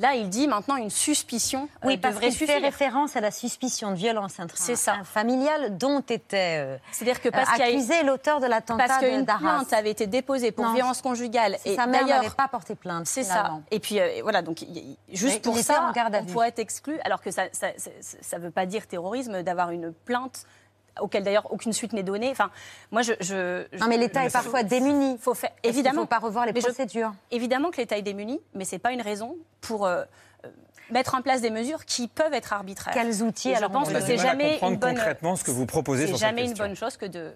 [SPEAKER 24] Là, il dit maintenant une suspicion euh,
[SPEAKER 1] Oui, parce
[SPEAKER 24] devrait
[SPEAKER 1] qu'il fait référence à la suspicion de violence intra-
[SPEAKER 24] C'est ça.
[SPEAKER 1] familiale dont était euh,
[SPEAKER 24] C'est-à-dire que parce
[SPEAKER 1] euh,
[SPEAKER 24] qu'il y a-
[SPEAKER 1] accusé l'auteur de l'attentat
[SPEAKER 24] Parce qu'une plainte avait été déposée pour
[SPEAKER 1] Non,
[SPEAKER 24] violence conjugale.
[SPEAKER 1] si sa mère n'avait pas porté plainte.
[SPEAKER 24] C'est ça. Et puis euh, voilà, donc y- juste
[SPEAKER 1] Mais
[SPEAKER 24] pour ça, on pourrait être exclu, alors que ça ne veut pas dire terrorisme d'avoir une plainte auquel d'ailleurs aucune suite n'est donnée. Enfin, moi, je, je-
[SPEAKER 1] Non, mais
[SPEAKER 24] je-
[SPEAKER 1] l'État est
[SPEAKER 24] je-
[SPEAKER 1] parfois démuni.
[SPEAKER 24] Faut faire
[SPEAKER 1] Est-ce qu'il
[SPEAKER 24] évidemment.
[SPEAKER 1] faut pas revoir les
[SPEAKER 24] Mais je-
[SPEAKER 1] procédures
[SPEAKER 24] évidemment que l'État est démuni, mais c'est pas une raison pour euh, euh, mettre en place des mesures qui peuvent être arbitraires.
[SPEAKER 1] Quels outils,
[SPEAKER 24] Et Je
[SPEAKER 1] alors,
[SPEAKER 24] pense
[SPEAKER 1] on
[SPEAKER 24] que
[SPEAKER 1] a
[SPEAKER 24] c'est jamais une bonne.
[SPEAKER 3] concrètement ce que vous proposez
[SPEAKER 24] C'est
[SPEAKER 3] sur cette
[SPEAKER 24] jamais une bonne chose que de euh,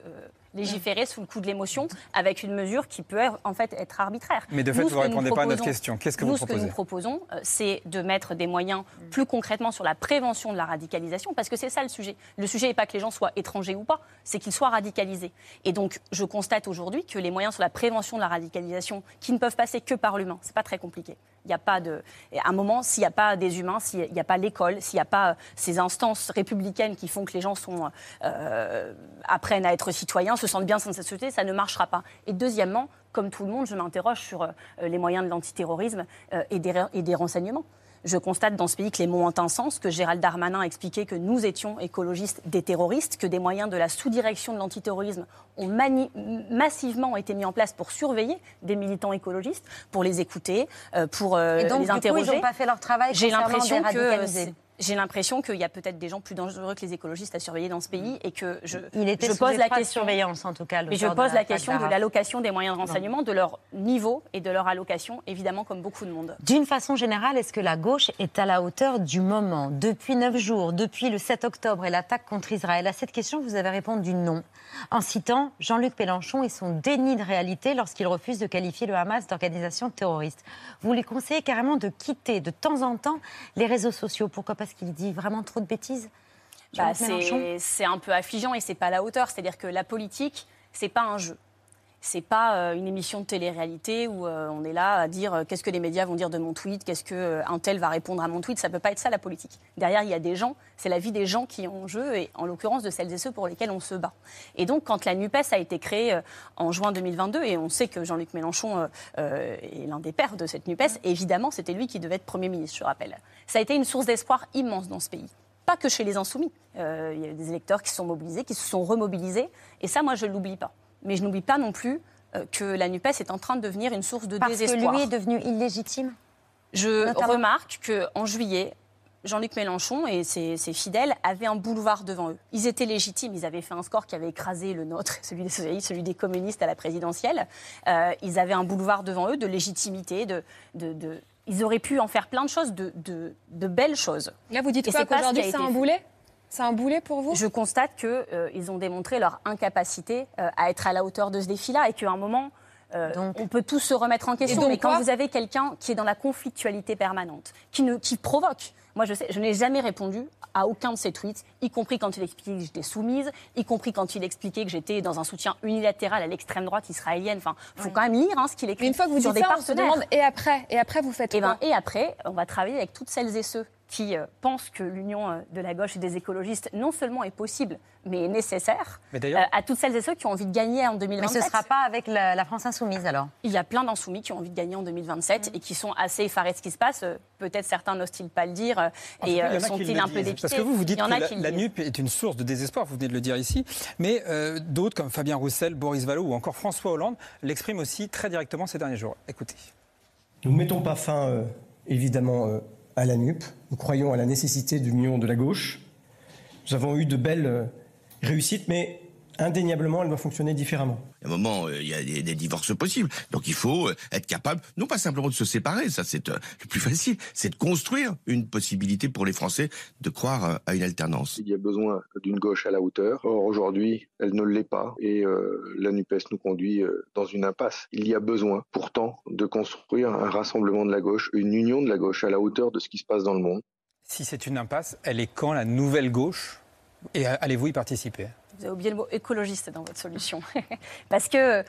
[SPEAKER 24] légiférer sous le coup de l'émotion avec une mesure qui peut en fait être arbitraire.
[SPEAKER 3] Mais de fait,
[SPEAKER 24] Nous,
[SPEAKER 3] vous
[SPEAKER 24] nous
[SPEAKER 3] répondez pas à notre question. Qu'est-ce que
[SPEAKER 24] nous,
[SPEAKER 3] vous
[SPEAKER 24] ce que
[SPEAKER 3] proposez
[SPEAKER 24] nous proposons, euh, c'est de mettre des moyens plus concrètement sur la prévention de la radicalisation, parce que c'est ça le sujet. Le sujet n'est pas que les gens soient étrangers ou pas, c'est qu'ils soient radicalisés. Et donc, je constate aujourd'hui que les moyens sur la prévention de la radicalisation, qui ne peuvent passer que par l'humain, c'est pas très compliqué. Il n'y a pas À un moment, s'il n'y a pas des humains, s'il n'y a pas l'école, s'il n'y a pas euh, ces instances républicaines qui font que les gens sont, euh, apprennent à être citoyens, se sentent bien dans cette société, ça ne marchera pas. Et deuxièmement, comme tout le monde, je m'interroge sur euh, les moyens de l'antiterrorisme euh, et des renseignements. Je constate dans ce pays que les mots ont un sens, que Gérald Darmanin a expliqué que nous étions écologistes des terroristes, que des moyens de la sous-direction de l'antiterrorisme ont massivement été mis en place pour surveiller des militants écologistes, pour les écouter, euh, pour euh,
[SPEAKER 1] Et donc,
[SPEAKER 24] les
[SPEAKER 1] du coup,
[SPEAKER 24] interroger.
[SPEAKER 1] ils n'ont pas fait leur travail
[SPEAKER 24] J'ai l'impression que j'ai l'impression qu'il y a peut-être des gens plus dangereux que les écologistes à surveiller dans ce pays et que je,
[SPEAKER 1] Il était
[SPEAKER 24] je pose la question.
[SPEAKER 1] surveillance, en tout cas,
[SPEAKER 24] Mais je pose la question de l'allocation des moyens de renseignement, de leur niveau et de leur allocation, évidemment, comme beaucoup de monde.
[SPEAKER 1] D'une façon générale, est-ce que la gauche est à la hauteur du moment Depuis neuf jours, depuis le 7 octobre et l'attaque contre Israël, à cette question, vous avez répondu non, en citant Jean-Luc Mélenchon et son déni de réalité lorsqu'il refuse de qualifier le Hamas d'organisation terroriste. Vous lui conseillez carrément de quitter de temps en temps les réseaux sociaux. Pourquoi Parce qu'il dit vraiment trop de bêtises
[SPEAKER 24] Bah, c'est un peu affligeant et c'est pas à la hauteur. C'est-à-dire que la politique, c'est pas un jeu. C'est pas euh, une émission de télé-réalité où euh, on est là à dire euh, qu'est-ce que les médias vont dire de mon tweet, qu'est-ce que un tel va répondre à mon tweet. Ça peut pas être ça la politique. Derrière, il y a des gens. C'est la vie des gens qui est en jeu et en l'occurrence de celles et ceux pour lesquels on se bat. Et donc, quand la Nupes a été créée en juin 2022 et on sait que Jean-Luc Mélenchon est l'un des pères de cette Nupes, évidemment, c'était lui qui devait être premier ministre. Je rappelle. Ça a été une source d'espoir immense dans ce pays pas que chez les insoumis. Il y a des électeurs qui se sont mobilisés, qui se sont remobilisés. Et ça, moi, je ne l'oublie pas. Mais je n'oublie pas non plus euh, que la NUPES est en train de devenir une source de
[SPEAKER 1] Parce que
[SPEAKER 24] désespoir.
[SPEAKER 1] lui est devenu illégitime
[SPEAKER 24] Je
[SPEAKER 1] notamment
[SPEAKER 24] remarque qu'en juillet, Jean-Luc Mélenchon et ses, ses fidèles avaient un boulevard devant eux. Ils étaient légitimes. Ils avaient fait un score qui avait écrasé le nôtre, celui des socialistes, celui des communistes à la présidentielle. Euh, ils avaient un boulevard devant eux de légitimité, de, de, de- ils auraient pu en faire plein de choses, de, de- de belles choses.
[SPEAKER 21] Là, vous dites
[SPEAKER 24] Et
[SPEAKER 21] quoi qu'aujourd'hui, c'est un boulet? C'est un boulet pour vous?
[SPEAKER 24] Je constate qu'ils ont démontré leur incapacité euh, à être à la hauteur de ce défi-là et qu'à un moment, euh, on peut tous se remettre en question.
[SPEAKER 21] donc
[SPEAKER 24] mais quand vous avez quelqu'un qui est dans la conflictualité permanente, qui, ne, qui provoque, moi je sais, je n'ai jamais répondu à aucun de ses tweets, y compris quand il expliquait que j'étais soumise, y compris quand il expliquait que j'étais dans un soutien unilatéral à l'extrême droite israélienne. Enfin, faut quand même lire hein, ce qu'il écrit.
[SPEAKER 21] Mais une fois que vous
[SPEAKER 24] sur
[SPEAKER 21] dites
[SPEAKER 24] des
[SPEAKER 21] ça, on se
[SPEAKER 24] partenaires.
[SPEAKER 21] demande et après Et après, vous faites
[SPEAKER 24] Et,
[SPEAKER 21] quoi
[SPEAKER 24] ben, et après, on va travailler avec toutes celles et ceux qui euh, pensent que l'union euh, de la gauche et des écologistes non seulement est possible, mais est nécessaire.
[SPEAKER 3] Mais d'ailleurs-
[SPEAKER 24] Euh, à toutes celles et ceux qui ont envie de gagner en 2027.
[SPEAKER 1] Mais ce ne sera pas avec la, la France insoumise alors?
[SPEAKER 24] Il y a plein d'insoumis qui ont envie de gagner en 2027 et qui sont assez effarés de ce qui se passe. Euh, Peut-être certains n'osent-ils pas le dire euh, et euh, sont-ils un peu dépités
[SPEAKER 3] Parce que vous, vous dites que la. NUP est une source de désespoir, vous venez de le dire ici, mais euh, d'autres comme Fabien Roussel, Boris Vallaud ou encore François Hollande l'expriment aussi très directement ces derniers jours. Écoutez.
[SPEAKER 25] Nous ne mettons pas fin, euh, évidemment, euh, à la NUP. Nous croyons à la nécessité de l'union de la gauche. Nous avons eu de belles euh, réussites, mais indéniablement, elle doit fonctionner différemment.
[SPEAKER 26] À un moment, euh, il y a des, des divorces possibles. Donc il faut euh, être capable, non pas simplement de se séparer, ça c'est euh, le plus facile, c'est de construire une possibilité pour les Français de croire euh, à une alternance.
[SPEAKER 27] Il y a besoin d'une gauche à la hauteur. Or, aujourd'hui, elle ne l'est pas et euh, la NUPES nous conduit dans une impasse. Il y a besoin, pourtant, de construire un rassemblement de la gauche, une union de la gauche à la hauteur de ce qui se passe dans le monde.
[SPEAKER 3] Si c'est une impasse, elle est quand la nouvelle gauche Et allez-vous y participer?
[SPEAKER 24] Vous avez oublié le mot écologiste dans votre solution. Parce que, euh,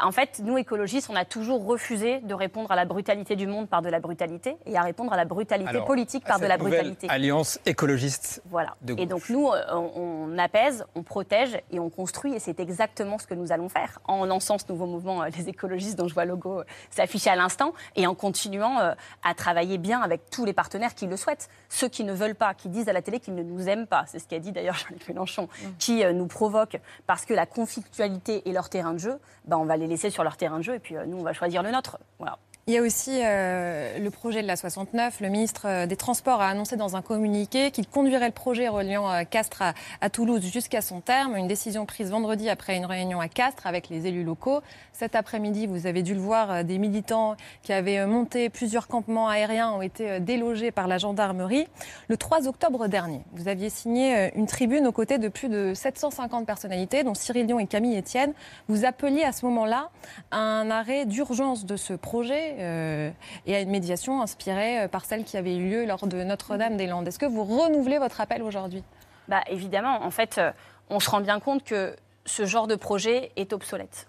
[SPEAKER 24] en fait, nous, écologistes, on a toujours refusé de répondre à la brutalité du monde par de la brutalité et à répondre à la brutalité
[SPEAKER 3] Alors,
[SPEAKER 24] politique par de la brutalité.
[SPEAKER 3] Alliance écologiste.
[SPEAKER 24] Voilà.
[SPEAKER 3] de
[SPEAKER 24] Et donc nous, euh, on, on apaise, on protège et on construit. Et c'est exactement ce que nous allons faire en lançant ce nouveau mouvement, euh, les écologistes, dont je vois le logo s'afficher à l'instant, et en continuant à travailler bien avec tous les partenaires qui le souhaitent. Ceux qui ne veulent pas, qui disent à la télé qu'ils ne nous aiment pas, c'est ce qu'a dit d'ailleurs Jean-Luc Mélenchon, qui euh, nous provoquent parce que la conflictualité est leur terrain de jeu, ben, on va les laisser sur leur terrain de jeu et puis euh, nous, on va choisir le nôtre. Voilà.
[SPEAKER 21] Il y a aussi euh, le projet de la 69. Le ministre euh, des Transports a annoncé dans un communiqué qu'il conduirait le projet reliant euh, Castres à, Toulouse jusqu'à son terme. Une décision prise vendredi après une réunion à Castres avec les élus locaux. Cet après-midi, vous avez dû le voir, des militants qui avaient monté plusieurs campements aériens ont été délogés par la gendarmerie. Le 3 octobre dernier, vous aviez signé une tribune aux côtés de plus de 750 personnalités, dont Cyril Dion et Camille Etienne. Vous appeliez à ce moment-là un arrêt d'urgence de ce projet euh, et à une médiation inspirée euh, par celle qui avait eu lieu lors de Notre-Dame-des-Landes. Est-ce que vous renouvelez votre appel aujourd'hui?
[SPEAKER 24] Bah, évidemment, en fait, euh, on se rend bien compte que ce genre de projet est obsolète.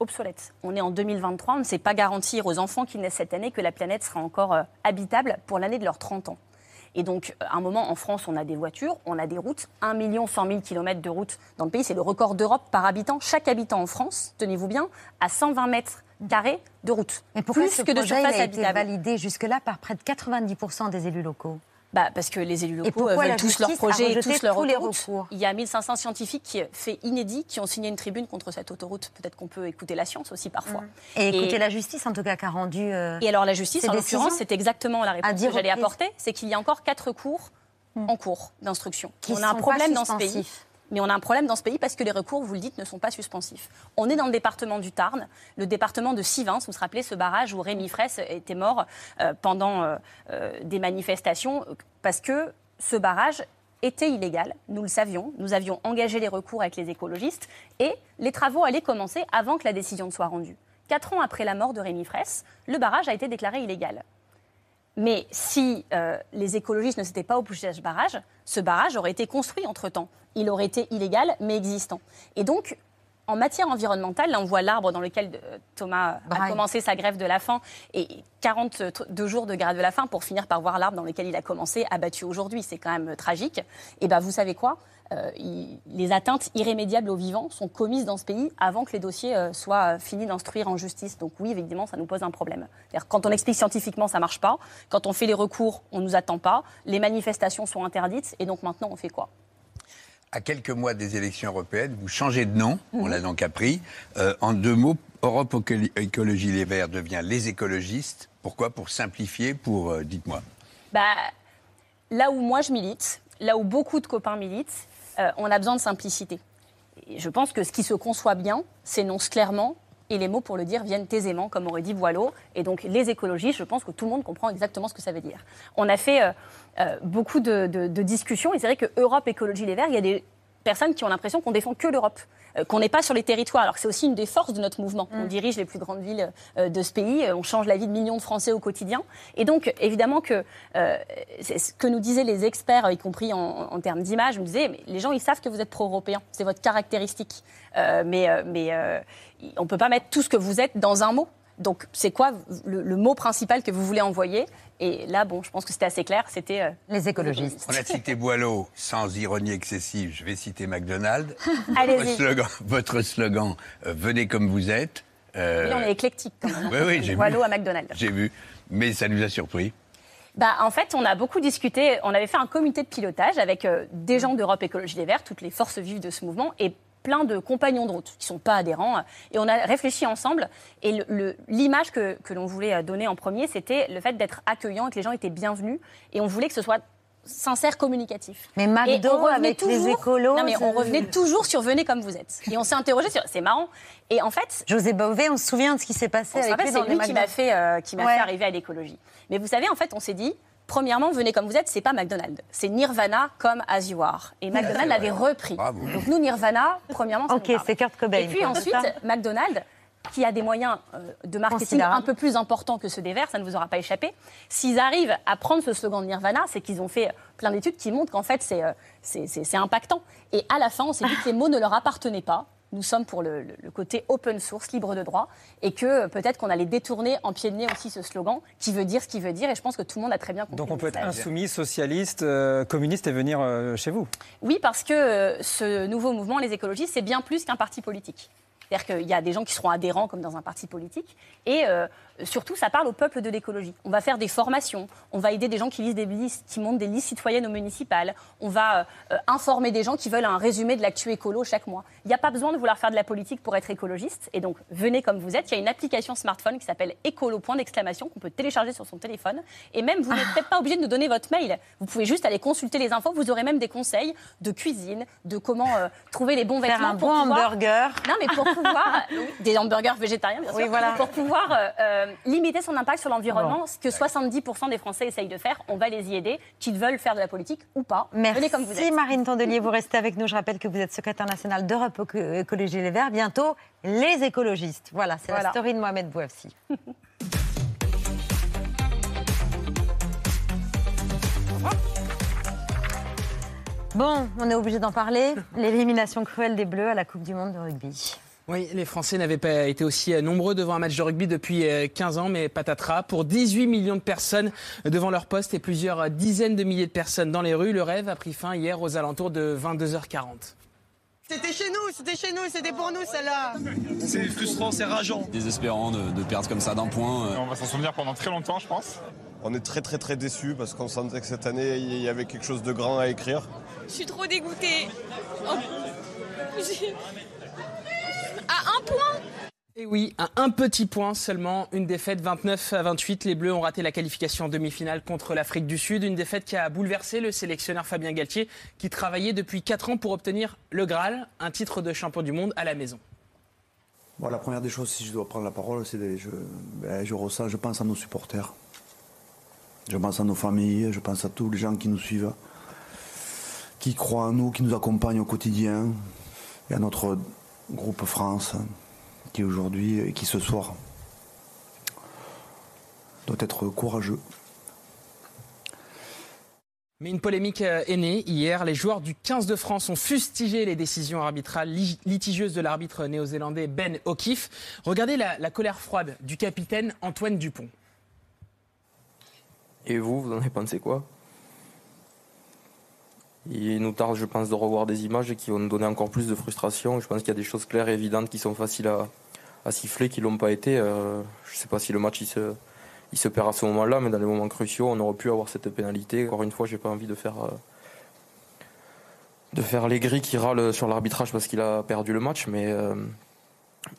[SPEAKER 24] Obsolète. On est en 2023, on ne sait pas garantir aux enfants qui naissent cette année que la planète sera encore habitable pour l'année de leurs 30 ans. Et donc, à un moment, en France, on a des voitures, on a des routes, 1 million 100 000 kilomètres de routes dans le pays. C'est le record d'Europe par habitant. Chaque habitant en France, tenez-vous bien, a 120 mètres carrés de route.
[SPEAKER 1] Mais pourquoi
[SPEAKER 24] plus
[SPEAKER 1] ce
[SPEAKER 24] que de surface
[SPEAKER 1] il a été
[SPEAKER 24] habitable.
[SPEAKER 1] validé jusque-là par près de 90% des élus locaux?
[SPEAKER 24] Bah, parce que les élus
[SPEAKER 1] Et
[SPEAKER 24] locaux euh, veulent tous leur
[SPEAKER 1] justice a
[SPEAKER 24] projet et tous leur
[SPEAKER 1] tous les
[SPEAKER 24] autoroute.
[SPEAKER 1] recours
[SPEAKER 24] Il y a 1500 scientifiques qui, fait inédits, qui ont signé une tribune contre cette autoroute. Peut-être qu'on peut écouter la science aussi parfois.
[SPEAKER 1] Et écoutez la justice, en tout cas, qui a rendu. euh,
[SPEAKER 24] Et alors la justice, en l'occurrence, c'est exactement la réponse que j'allais apporter, c'est qu'il y a encore quatre cours en cours d'instruction. On a un problème dans ce pays. Mais on a un problème dans ce pays parce que les recours, vous le dites, ne sont pas suspensifs. On est dans le département du Tarn, le département de Sivins. Vous vous rappelez ce barrage où Rémi Fraisse était mort euh, pendant euh, euh, des manifestations parce que ce barrage était illégal. Nous le savions. Nous avions engagé les recours avec les écologistes et les travaux allaient commencer avant que la décision ne soit rendue. Quatre ans après la mort de Rémi Fraisse, le barrage a été déclaré illégal. Mais si euh, les écologistes ne s'étaient pas opposés à ce barrage, ce barrage aurait été construit entre-temps. Il aurait été illégal, mais existant. Et donc, en matière environnementale, là, on voit l'arbre dans lequel euh, Thomas a commencé sa grève de la faim et 42 jours de grève de la faim pour finir par voir l'arbre dans lequel il a commencé abattu aujourd'hui. C'est quand même euh, tragique. Et ben, vous savez quoi? Euh, il- les atteintes irrémédiables aux vivants sont commises dans ce pays avant que les dossiers euh, soient finis d'instruire en justice. Donc oui, évidemment, ça nous pose un problème. Quand on explique scientifiquement, ça marche pas. Quand on fait les recours, on nous attend pas. Les manifestations sont interdites. Et donc maintenant, on fait quoi?
[SPEAKER 28] À quelques mois des élections européennes, vous changez de nom, on
[SPEAKER 24] Mhm.
[SPEAKER 28] l'a donc appris. Euh, en deux mots, Europe Écolo- Écologie Les Verts devient les écologistes. Pourquoi? Pour simplifier, pour, euh, dites-moi.
[SPEAKER 24] bah, Là où moi je milite, là où beaucoup de copains militent, euh, on a besoin de simplicité. Et je pense que ce qui se conçoit bien s'énonce clairement et les mots pour le dire viennent aisément, comme aurait dit Boileau. Et donc les écologistes, je pense que tout le monde comprend exactement ce que ça veut dire. On a fait euh, euh, beaucoup de, de- discussions et c'est vrai que Europe Écologie Les Verts, il y a des personnes qui ont l'impression qu'on défend que l'Europe, euh, qu'on n'est pas sur les territoires. Alors que c'est aussi une des forces de notre mouvement. On dirige les plus grandes villes euh, de ce pays, euh, on change la vie de millions de Français au quotidien. Et donc, évidemment que euh, c'est ce que nous disaient les experts, y compris en, en termes d'image, me disaient, mais les gens, ils savent que vous êtes pro-européen, c'est votre caractéristique. Euh, mais mais euh, on ne peut pas mettre tout ce que vous êtes dans un mot. Donc, c'est quoi le, le mot principal que vous voulez envoyer? Et là, bon, je pense que c'était assez clair, c'était... euh,
[SPEAKER 1] les écologistes.
[SPEAKER 28] On a cité Boileau, sans ironie excessive, je vais citer McDonald's.
[SPEAKER 24] Allez-y.
[SPEAKER 28] Votre slogan, votre slogan euh, venez comme vous êtes. euh,
[SPEAKER 24] Oui, on est éclectique quand même.
[SPEAKER 28] Oui, oui, j'ai vu.
[SPEAKER 24] Boileau à McDonald's.
[SPEAKER 28] J'ai vu, mais ça nous a surpris.
[SPEAKER 24] Bah, en fait, on a beaucoup discuté. On avait fait un comité de pilotage avec euh, des gens d'Europe Écologie Les Verts, toutes les forces vives de ce mouvement, et plein de compagnons de route qui ne sont pas adhérents. Et on a réfléchi ensemble. Et l'image que, que l'on voulait euh, donner en premier, c'était le fait d'être accueillant et que les gens étaient bienvenus. Et on voulait que ce soit sincère, communicatif.
[SPEAKER 1] Mais McDo avec les écolos,
[SPEAKER 24] Non, mais on revenait toujours sur venez comme vous êtes. Et on s'est interrogé sur. C'est marrant. Et en fait.
[SPEAKER 1] José Bové, on se souvient de ce qui s'est passé
[SPEAKER 24] On
[SPEAKER 1] avec lui
[SPEAKER 24] c'est lui qui m'a fait, euh, qui m'a
[SPEAKER 1] Ouais.
[SPEAKER 24] fait arriver à l'écologie. Mais vous savez, en fait, on s'est dit, premièrement, venez comme vous êtes, c'est pas McDonald's, c'est Nirvana comme As You Are. Et McDonald's l'avait repris. Donc nous, Nirvana, premièrement,
[SPEAKER 1] Ok, c'est Kurt Cobain,
[SPEAKER 24] Et puis
[SPEAKER 1] quoi,
[SPEAKER 24] ensuite, McDonald's qui a des moyens euh, de marketing un peu plus importants que ceux des Verts, ça ne vous aura pas échappé. S'ils arrivent à prendre ce slogan de Nirvana, c'est qu'ils ont fait plein d'études qui montrent qu'en fait, c'est euh, c'est- c'est- c'est impactant. Et à la fin, on s'est dit que les mots ne leur appartenaient pas. Nous sommes pour le, côté open source, libre de droit, et que euh, peut-être qu'on allait détourner en pied de nez aussi ce slogan qui veut dire ce qu'il veut dire. Et je pense que tout le monde a très bien compris.
[SPEAKER 3] Donc on peut être insoumis, socialiste, euh, communiste et venir euh, chez vous.
[SPEAKER 24] Oui, parce que euh, ce nouveau mouvement, les écologistes, c'est bien plus qu'un parti politique. C'est-à-dire qu'il y a des gens qui seront adhérents comme dans un parti politique. Et euh, surtout, ça parle au peuple de l'écologie. On va faire des formations, on va aider des gens qui, lisent des listes, qui montent des listes citoyennes aux municipales, on va euh, informer des gens qui veulent un résumé de l'actu écolo chaque mois. Il n'y a pas besoin de vouloir faire de la politique pour être écologiste. Et donc, venez comme vous êtes. Il y a une application smartphone qui s'appelle écolo point d'exclamation qu'on peut télécharger sur son téléphone. Et même, vous n'êtes peut-être pas obligé de nous donner votre mail. Vous pouvez juste aller consulter les infos. Vous aurez même des conseils de cuisine, de comment euh, trouver les bons
[SPEAKER 1] Faire
[SPEAKER 24] vêtements
[SPEAKER 1] un
[SPEAKER 24] pour
[SPEAKER 1] bon
[SPEAKER 24] pouvoir-
[SPEAKER 1] hamburger.
[SPEAKER 24] Non, mais pour pouvoir oui, des hamburgers végétariens, bien sûr.
[SPEAKER 1] Oui, voilà.
[SPEAKER 24] Pour pouvoir euh, euh, limiter son impact sur l'environnement, ce que 70% des Français essayent de faire, on va les y aider, qu'ils veulent faire de la politique ou pas. Comme vous
[SPEAKER 1] Merci
[SPEAKER 24] êtes.
[SPEAKER 1] Marine Tondelier, vous restez avec nous. Je rappelle que vous êtes secrétaire nationale d'Europe Éco- Écologie Les Verts. Bientôt, les écologistes. Voilà, c'est la story de Mohamed Bouafsi. Bon, on est obligé d'en parler. L'élimination cruelle des Bleus à la Coupe du Monde de rugby.
[SPEAKER 2] Oui, les Français n'avaient pas été aussi euh, nombreux devant un match de rugby depuis euh, 15 ans, mais patatras, pour 18 millions de personnes devant leur poste et plusieurs euh, dizaines de milliers de personnes dans les rues, le rêve a pris fin hier aux alentours de 22h40.
[SPEAKER 29] C'était chez nous, c'était chez nous, c'était pour nous celle-là.
[SPEAKER 30] C'est frustrant, c'est rageant.
[SPEAKER 31] Désespérant de, de perdre comme ça d'un point. euh.
[SPEAKER 30] On va s'en souvenir pendant très longtemps, je pense.
[SPEAKER 32] On est très très très déçus parce qu'on sentait que cette année il y avait quelque chose de grand à écrire.
[SPEAKER 33] Je suis trop dégoûtée. Oh. À un point
[SPEAKER 2] Et oui, à un petit point seulement, une défaite 29 à 28. Les Bleus ont raté la qualification en demi-finale contre l'Afrique du Sud. Une défaite qui a bouleversé le sélectionneur Fabien Galtier, qui travaillait depuis 4 ans pour obtenir le Graal, un titre de champion du monde à la maison.
[SPEAKER 34] Bon, la première des choses, si je dois prendre la parole, c'est que je, ben, je ressens, je pense à nos supporters. Je pense à nos familles, je pense à tous les gens qui nous suivent, qui croient en nous, qui nous accompagnent au quotidien, et à notre groupe France, qui aujourd'hui, et qui ce soir, doit être courageux.
[SPEAKER 2] Mais une polémique euh, est née hier. Les joueurs du 15 de France ont fustigé les décisions arbitrales li- litigieuses de l'arbitre néo-zélandais Ben O'Keefe. Regardez la, la colère froide du capitaine Antoine Dupont.
[SPEAKER 35] Et vous, vous en avez pensé quoi? Il nous tarde, je pense, de revoir des images qui vont nous donner encore plus de frustration. Je pense qu'il y a des choses claires et évidentes qui sont faciles à, siffler, qui ne l'ont pas été. Euh, je ne sais pas si le match il se, perd à ce moment-là, mais dans les moments cruciaux, on aurait pu avoir cette pénalité. Encore une fois, j'ai pas envie de faire, euh, de faire les gris qui râlent sur l'arbitrage parce qu'il a perdu le match, mais, euh,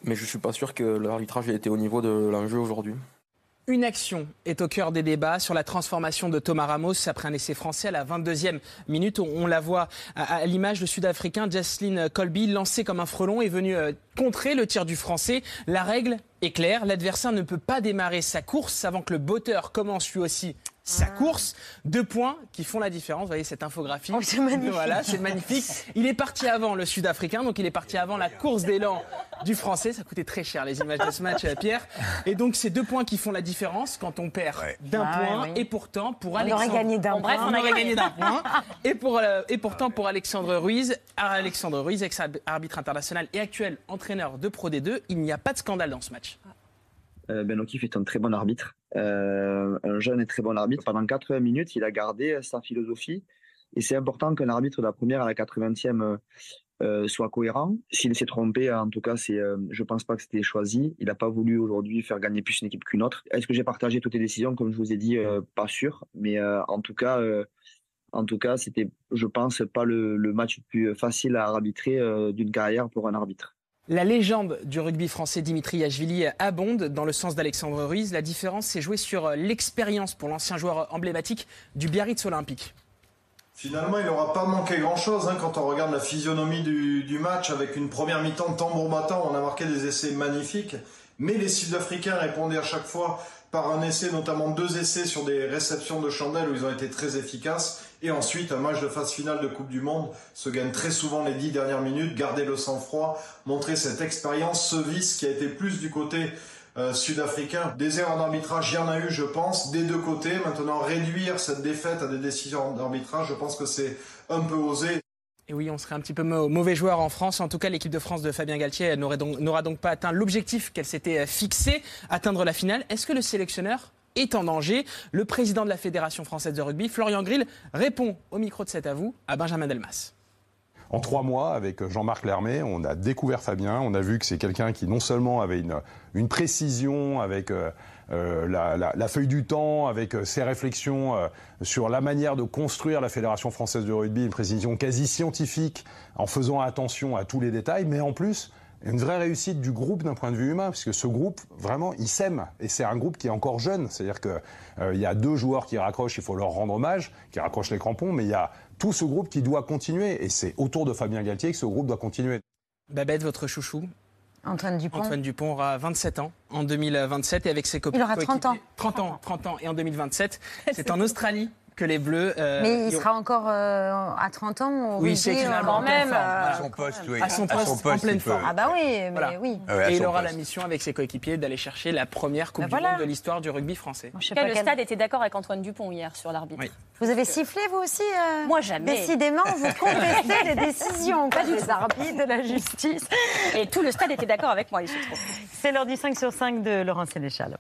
[SPEAKER 35] mais je ne suis pas sûr que l'arbitrage ait été au niveau de l'enjeu aujourd'hui.
[SPEAKER 2] Une action est au cœur des débats sur la transformation de Thomas Ramos après un essai français à la 22e minute. On, la voit à, à l'image, le Sud-Africain Jaslyn Colby, lancé comme un frelon, est venu euh, contrer le tir du Français. La règle est claire, l'adversaire ne peut pas démarrer sa course avant que le botteur commence lui aussi sa course. Deux points qui font la différence. Vous voyez cette infographie.
[SPEAKER 1] c'est magnifique.
[SPEAKER 2] Voilà, c'est magnifique. Il est parti avant le Sud-Africain, donc il est parti avant la course d'élan du Français. Ça coûtait très cher les images de ce match, euh, Pierre. Et donc c'est deux points qui font la différence quand on perd d'un
[SPEAKER 1] Ah ouais,
[SPEAKER 2] point.
[SPEAKER 1] oui.
[SPEAKER 2] Et pourtant pour
[SPEAKER 1] On aurait
[SPEAKER 2] Alexandre,
[SPEAKER 1] gagné d'un
[SPEAKER 2] Bon, bref,
[SPEAKER 1] point.
[SPEAKER 2] on aurait gagné d'un point. Et pour euh, et pourtant pour Alexandre Ruiz, Alexandre Ruiz, ex-arbitre international et actuel entraîneur de Pro D2, il n'y a pas de scandale dans ce match.
[SPEAKER 36] Euh, Ben O'Keefe est un très bon arbitre, euh, un jeune et très bon arbitre. Pendant 80 minutes, il a gardé sa philosophie. Et c'est important qu'un arbitre de la première à la 80e euh, euh, soit cohérent. S'il s'est trompé, en tout cas, c'est, euh, je pense pas que c'était choisi. Il n'a pas voulu aujourd'hui faire gagner plus une équipe qu'une autre. Est-ce que j'ai partagé toutes les décisions? Comme je vous ai dit, euh, pas sûr. Mais euh, en tout cas, euh, c'était, je pense, pas le, match le plus facile à arbitrer euh, d'une carrière pour un arbitre.
[SPEAKER 2] La légende du rugby français Dimitri Yachvili abonde dans le sens d'Alexandre Ruiz. La différence s'est jouée sur l'expérience pour l'ancien joueur emblématique du Biarritz Olympique.
[SPEAKER 37] Finalement, il n'aura pas manqué grand-chose hein, quand on regarde la physionomie du, du match avec une première mi-temps de tambour battant. On a marqué des essais magnifiques, mais les Sud-Africains répondaient à chaque fois par un essai, notamment deux essais sur des réceptions de chandelles où ils ont été très efficaces. Et ensuite, un match de phase finale de Coupe du Monde se gagne très souvent les dix dernières minutes. Garder le sang-froid, montrer cette expérience, ce vice qui a été plus du côté euh, sud-africain. Des erreurs d'arbitrage, il y en a eu, je pense, des deux côtés. Maintenant, réduire cette défaite à des décisions d'arbitrage, je pense que c'est un peu osé.
[SPEAKER 5] Et oui, on serait un petit peu mauvais joueur en France. En tout cas, l'équipe de France de Fabien Galtier n'aura donc, donc, pas atteint l'objectif qu'elle s'était euh, fixé, atteindre la finale. Est-ce que le sélectionneur est en danger Le président de la Fédération française de rugby, Florian Grill, répond au micro de cet à vous à Benjamin Delmas.
[SPEAKER 36] En trois mois, avec Jean-Marc Lermé, on a découvert Fabien. On a vu que c'est quelqu'un qui non seulement avait une, une précision avec euh, euh, la, feuille du temps, avec euh, ses réflexions sur la manière de construire la Fédération française de rugby, une précision quasi scientifique, en faisant attention à tous les détails, mais en plus une vraie réussite du groupe d'un point de vue humain, puisque ce groupe, vraiment, il s'aime. Et c'est un groupe qui est encore jeune. C'est-à-dire qu'il euh, y a deux joueurs qui raccrochent, il faut leur rendre hommage, qui raccrochent les crampons, mais il y a tout ce groupe qui doit continuer. Et c'est autour de Fabien Galtier que ce groupe doit continuer.
[SPEAKER 5] Babette, votre chouchou
[SPEAKER 1] Antoine Dupont.
[SPEAKER 5] Antoine Dupont aura 27 ans en 2027 et avec ses copains.
[SPEAKER 1] Il aura 30 ans.
[SPEAKER 5] 30 ans, 30 ans. Et en 2027, c'est en Australie que les Bleus.
[SPEAKER 1] Euh, mais il sera encore euh, à 30 ans au
[SPEAKER 5] Oui, c'est
[SPEAKER 1] quand même.
[SPEAKER 28] à son poste, oui.
[SPEAKER 5] À son poste, en pleine forme.
[SPEAKER 1] Ah bah oui, mais voilà. oui.
[SPEAKER 5] et il aura poste. la mission avec ses coéquipiers d'aller chercher la première Coupe bah du voilà. Monde de l'histoire du rugby français.
[SPEAKER 24] Bon, le quel... stade était d'accord avec Antoine Dupont hier sur l'arbitre.
[SPEAKER 5] Oui.
[SPEAKER 1] Vous avez sifflé vous aussi euh...
[SPEAKER 24] Moi jamais.
[SPEAKER 1] Décidément, vous contestez les décisions pas des arbitres, de la justice.
[SPEAKER 24] Et tout le stade était d'accord avec moi, il se trouve.
[SPEAKER 1] C'est l'heure du 5 sur 5 de Laurent Sénéchal.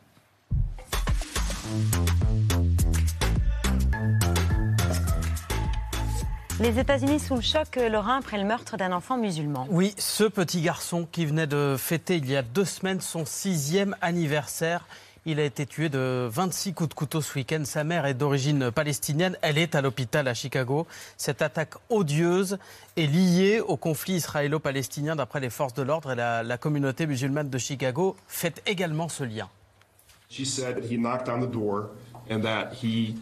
[SPEAKER 1] Les États-Unis sous le choc, Laurent, après le meurtre d'un enfant musulman.
[SPEAKER 5] Oui, ce petit garçon qui venait de fêter il y a deux semaines son sixième anniversaire. Il a été tué de 26 coups de couteau ce week-end. Sa mère est d'origine palestinienne. Elle est à l'hôpital à Chicago. Cette attaque odieuse est liée au conflit israélo-palestinien d'après les forces de l'ordre et la, la, communauté musulmane de Chicago fait également ce lien.
[SPEAKER 32] She said that he knocked on the door and that he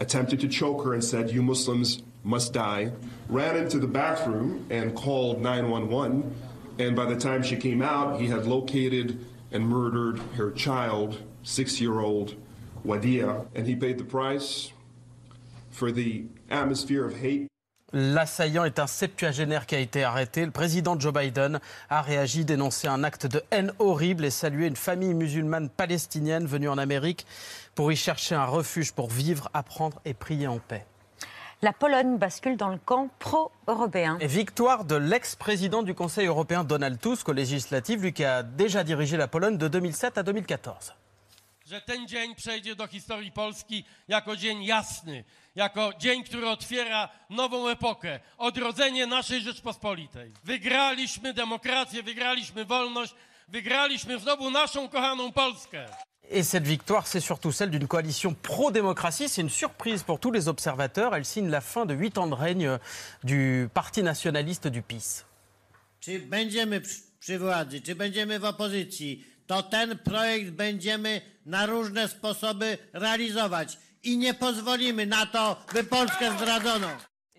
[SPEAKER 32] attempted to choke her and said, "You Muslims must die." Ran into the bathroom and called 911. And by the time she came out, he had located and murdered her child, six-year-old Wadia, and he paid the price for the atmosphere of hate.
[SPEAKER 5] L'assaillant est un septuagénaire qui a été arrêté. Le président Joe Biden a réagi, dénoncé un acte de haine horrible et salué une famille musulmane palestinienne venue en Amérique pour y chercher un refuge pour vivre, apprendre et prier en paix.
[SPEAKER 1] La Pologne bascule dans le camp pro-européen.
[SPEAKER 5] Et victoire de l'ex-président du Conseil européen Donald Tusk aux législatives, lui qui a déjà dirigé la Pologne de 2007 à 2014.
[SPEAKER 38] że ten dzień przejdzie do historii Polski jako dzień jasny, jako dzień, który otwiera nową epokę, odrodzenie naszej Rzeczpospolitej. Wygraliśmy demokrację, wygraliśmy wolność, wygraliśmy znowu naszą kochaną Polskę.
[SPEAKER 5] Et cette victoire, c'est surtout celle d'une coalition pro-démocratie. C'est une surprise pour tous les observateurs. Elle signe la fin de huit ans de règne du parti nationaliste du PiS.
[SPEAKER 39] Czy będziemy przy władzy, czy będziemy w opozycji, to ten projekt będziemy na różne sposoby realizować i nie pozwolimy na to, by Polskę zdradzono.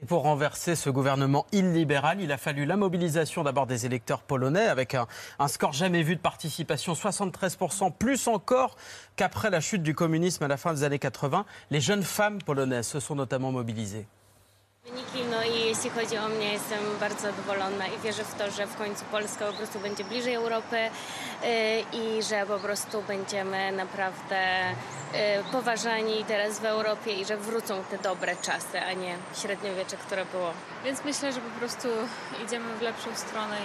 [SPEAKER 5] Pour renverser ce gouvernement illibéral, il a fallu la mobilisation d'abord des électeurs polonais avec un, un, score jamais vu de participation, 73%, plus encore qu'après la chute du communisme à la fin des années 80. Les jeunes femmes polonaises se sont notamment mobilisées.
[SPEAKER 40] Wyniki, no i jeśli chodzi o mnie, jestem bardzo zadowolona i wierzę w to, że w końcu Polska po prostu będzie bliżej Europy yy, i że po prostu będziemy naprawdę yy, poważani teraz w Europie i że wrócą te dobre czasy, a nie średniowiecze, które było.
[SPEAKER 41] Więc myślę, że po prostu idziemy w lepszą stronę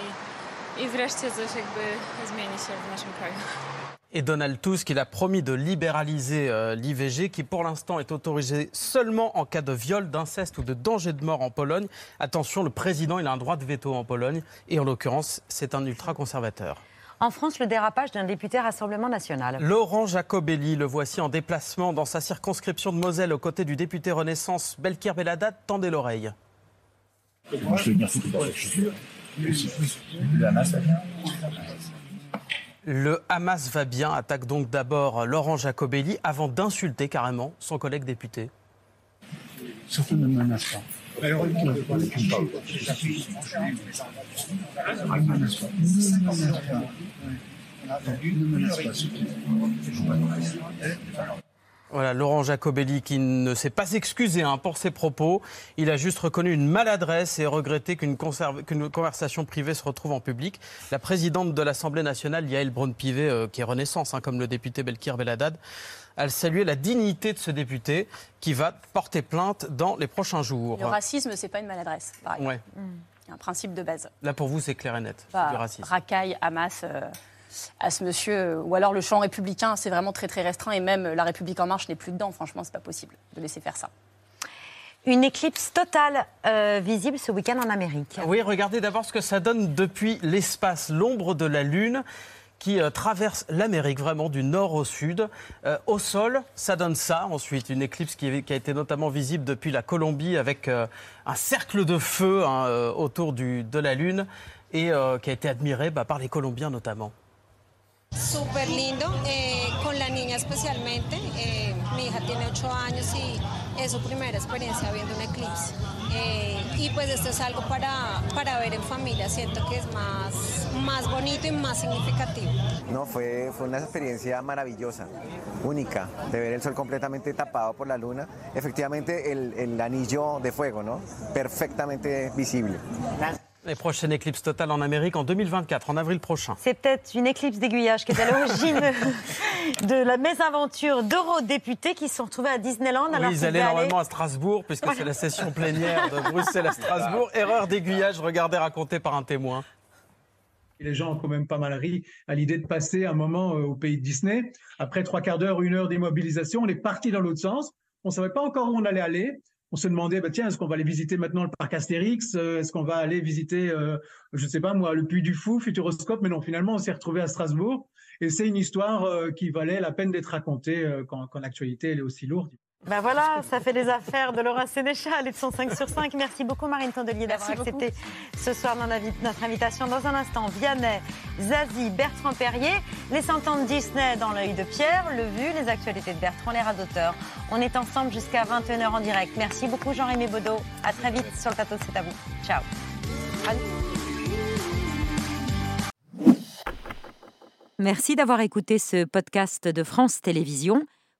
[SPEAKER 41] i, i wreszcie coś jakby zmieni się w naszym kraju.
[SPEAKER 5] Et Donald Tusk, il a promis de libéraliser euh, l'IVG, qui pour l'instant est autorisé seulement en cas de viol, d'inceste ou de danger de mort en Pologne. Attention, le président, il a un droit de veto en Pologne, et en l'occurrence, c'est un ultra-conservateur.
[SPEAKER 1] En France, le dérapage d'un député Rassemblement national.
[SPEAKER 5] Laurent Jacobelli, le voici en déplacement dans sa circonscription de Moselle aux côtés du député Renaissance Belkir Belhadat. Tendez l'oreille.
[SPEAKER 42] Je vais venir foutre dans les chaussures. Le Hamas,
[SPEAKER 5] va bien, attaque donc d'abord Laurent Jacobelli avant d'insulter carrément son collègue député. Voilà, Laurent Jacobelli qui ne s'est pas excusé hein, pour ses propos. Il a juste reconnu une maladresse et regretté qu'une conversation privée se retrouve en public. La présidente de l'Assemblée nationale, Yael Braun-Pivet, euh, qui est Renaissance, hein, comme le député Belkir Beladad, a salué la dignité de ce député qui va porter plainte dans les prochains jours.
[SPEAKER 24] Le racisme, c'est pas une maladresse. Pareil.
[SPEAKER 5] Ouais.
[SPEAKER 24] Un principe de base.
[SPEAKER 5] Là, pour vous, c'est clair et net. Du racisme.
[SPEAKER 24] racaille, Hamas. euh, à ce monsieur, ou alors le champ républicain, c'est vraiment très très restreint et même la République en marche n'est plus dedans. Franchement, c'est pas possible de laisser faire ça.
[SPEAKER 1] Une éclipse totale euh, visible ce week-end en Amérique.
[SPEAKER 5] Oui, regardez d'abord ce que ça donne depuis l'espace, l'ombre de la Lune qui euh, traverse l'Amérique vraiment du nord au sud. Euh, au sol, ça donne ça. Ensuite, une éclipse qui, qui a été notamment visible depuis la Colombie avec euh, un cercle de feu hein, euh, autour du, de la Lune et euh, qui a été admiré bah, par les Colombiens notamment.
[SPEAKER 43] Súper lindo, eh, con la niña especialmente. Eh, mi hija tiene 8 años y es su primera experiencia viendo un eclipse. Eh, y pues esto es algo para, para ver en familia, siento que es más, más bonito y más significativo.
[SPEAKER 44] No, fue, fue una experiencia maravillosa, única, de ver el sol completamente tapado por la luna. Efectivamente, el, el anillo de fuego, ¿no? Perfectamente visible.
[SPEAKER 5] Les prochaines éclipses totales en Amérique en 2024, en avril prochain.
[SPEAKER 1] C'est peut-être une éclipse d'aiguillage qui est à l'origine de la mésaventure d'eurodéputés qui se sont retrouvés à Disneyland. alors
[SPEAKER 5] Oui, ils
[SPEAKER 1] qu'ils
[SPEAKER 5] allaient normalement
[SPEAKER 1] aller-
[SPEAKER 5] à Strasbourg, puisque c'est la session plénière de Bruxelles à Strasbourg. Erreur d'aiguillage, regardez, racontée par un témoin.
[SPEAKER 45] Et les gens ont quand même pas mal ri à l'idée de passer un moment euh, au pays de Disney. Après trois quarts d'heure, une heure d'immobilisation, on est parti dans l'autre sens. On savait pas encore où on allait aller. On se demandait, bah, tiens, est-ce qu'on va aller visiter maintenant le parc Astérix Euh, Est-ce qu'on va aller visiter, euh, je sais pas moi, le Puy du Fou, Futuroscope Mais non, finalement, on s'est retrouvé à Strasbourg. Et c'est une histoire euh, qui valait la peine d'être racontée quand, quand l'actualité est aussi lourde.
[SPEAKER 1] Ben voilà, ça fait les affaires de Laura Sénéchal et de son 5 sur 5. Merci beaucoup Marine Tondelier d'avoir
[SPEAKER 24] beaucoup.
[SPEAKER 1] accepté ce soir notre invi- notre invitation. Dans un instant, Vianney, Zazie, Bertrand Perrier, les 100 ans de Disney dans l'œil de Pierre, le vu, les actualités de Bertrand, les rats d'auteur. On est ensemble jusqu'à 21h en direct. Merci beaucoup Jean-Rémy Baudot. À très vite sur le plateau de C'est à vous. Ciao. Merci d'avoir écouté ce podcast de France Télévisions.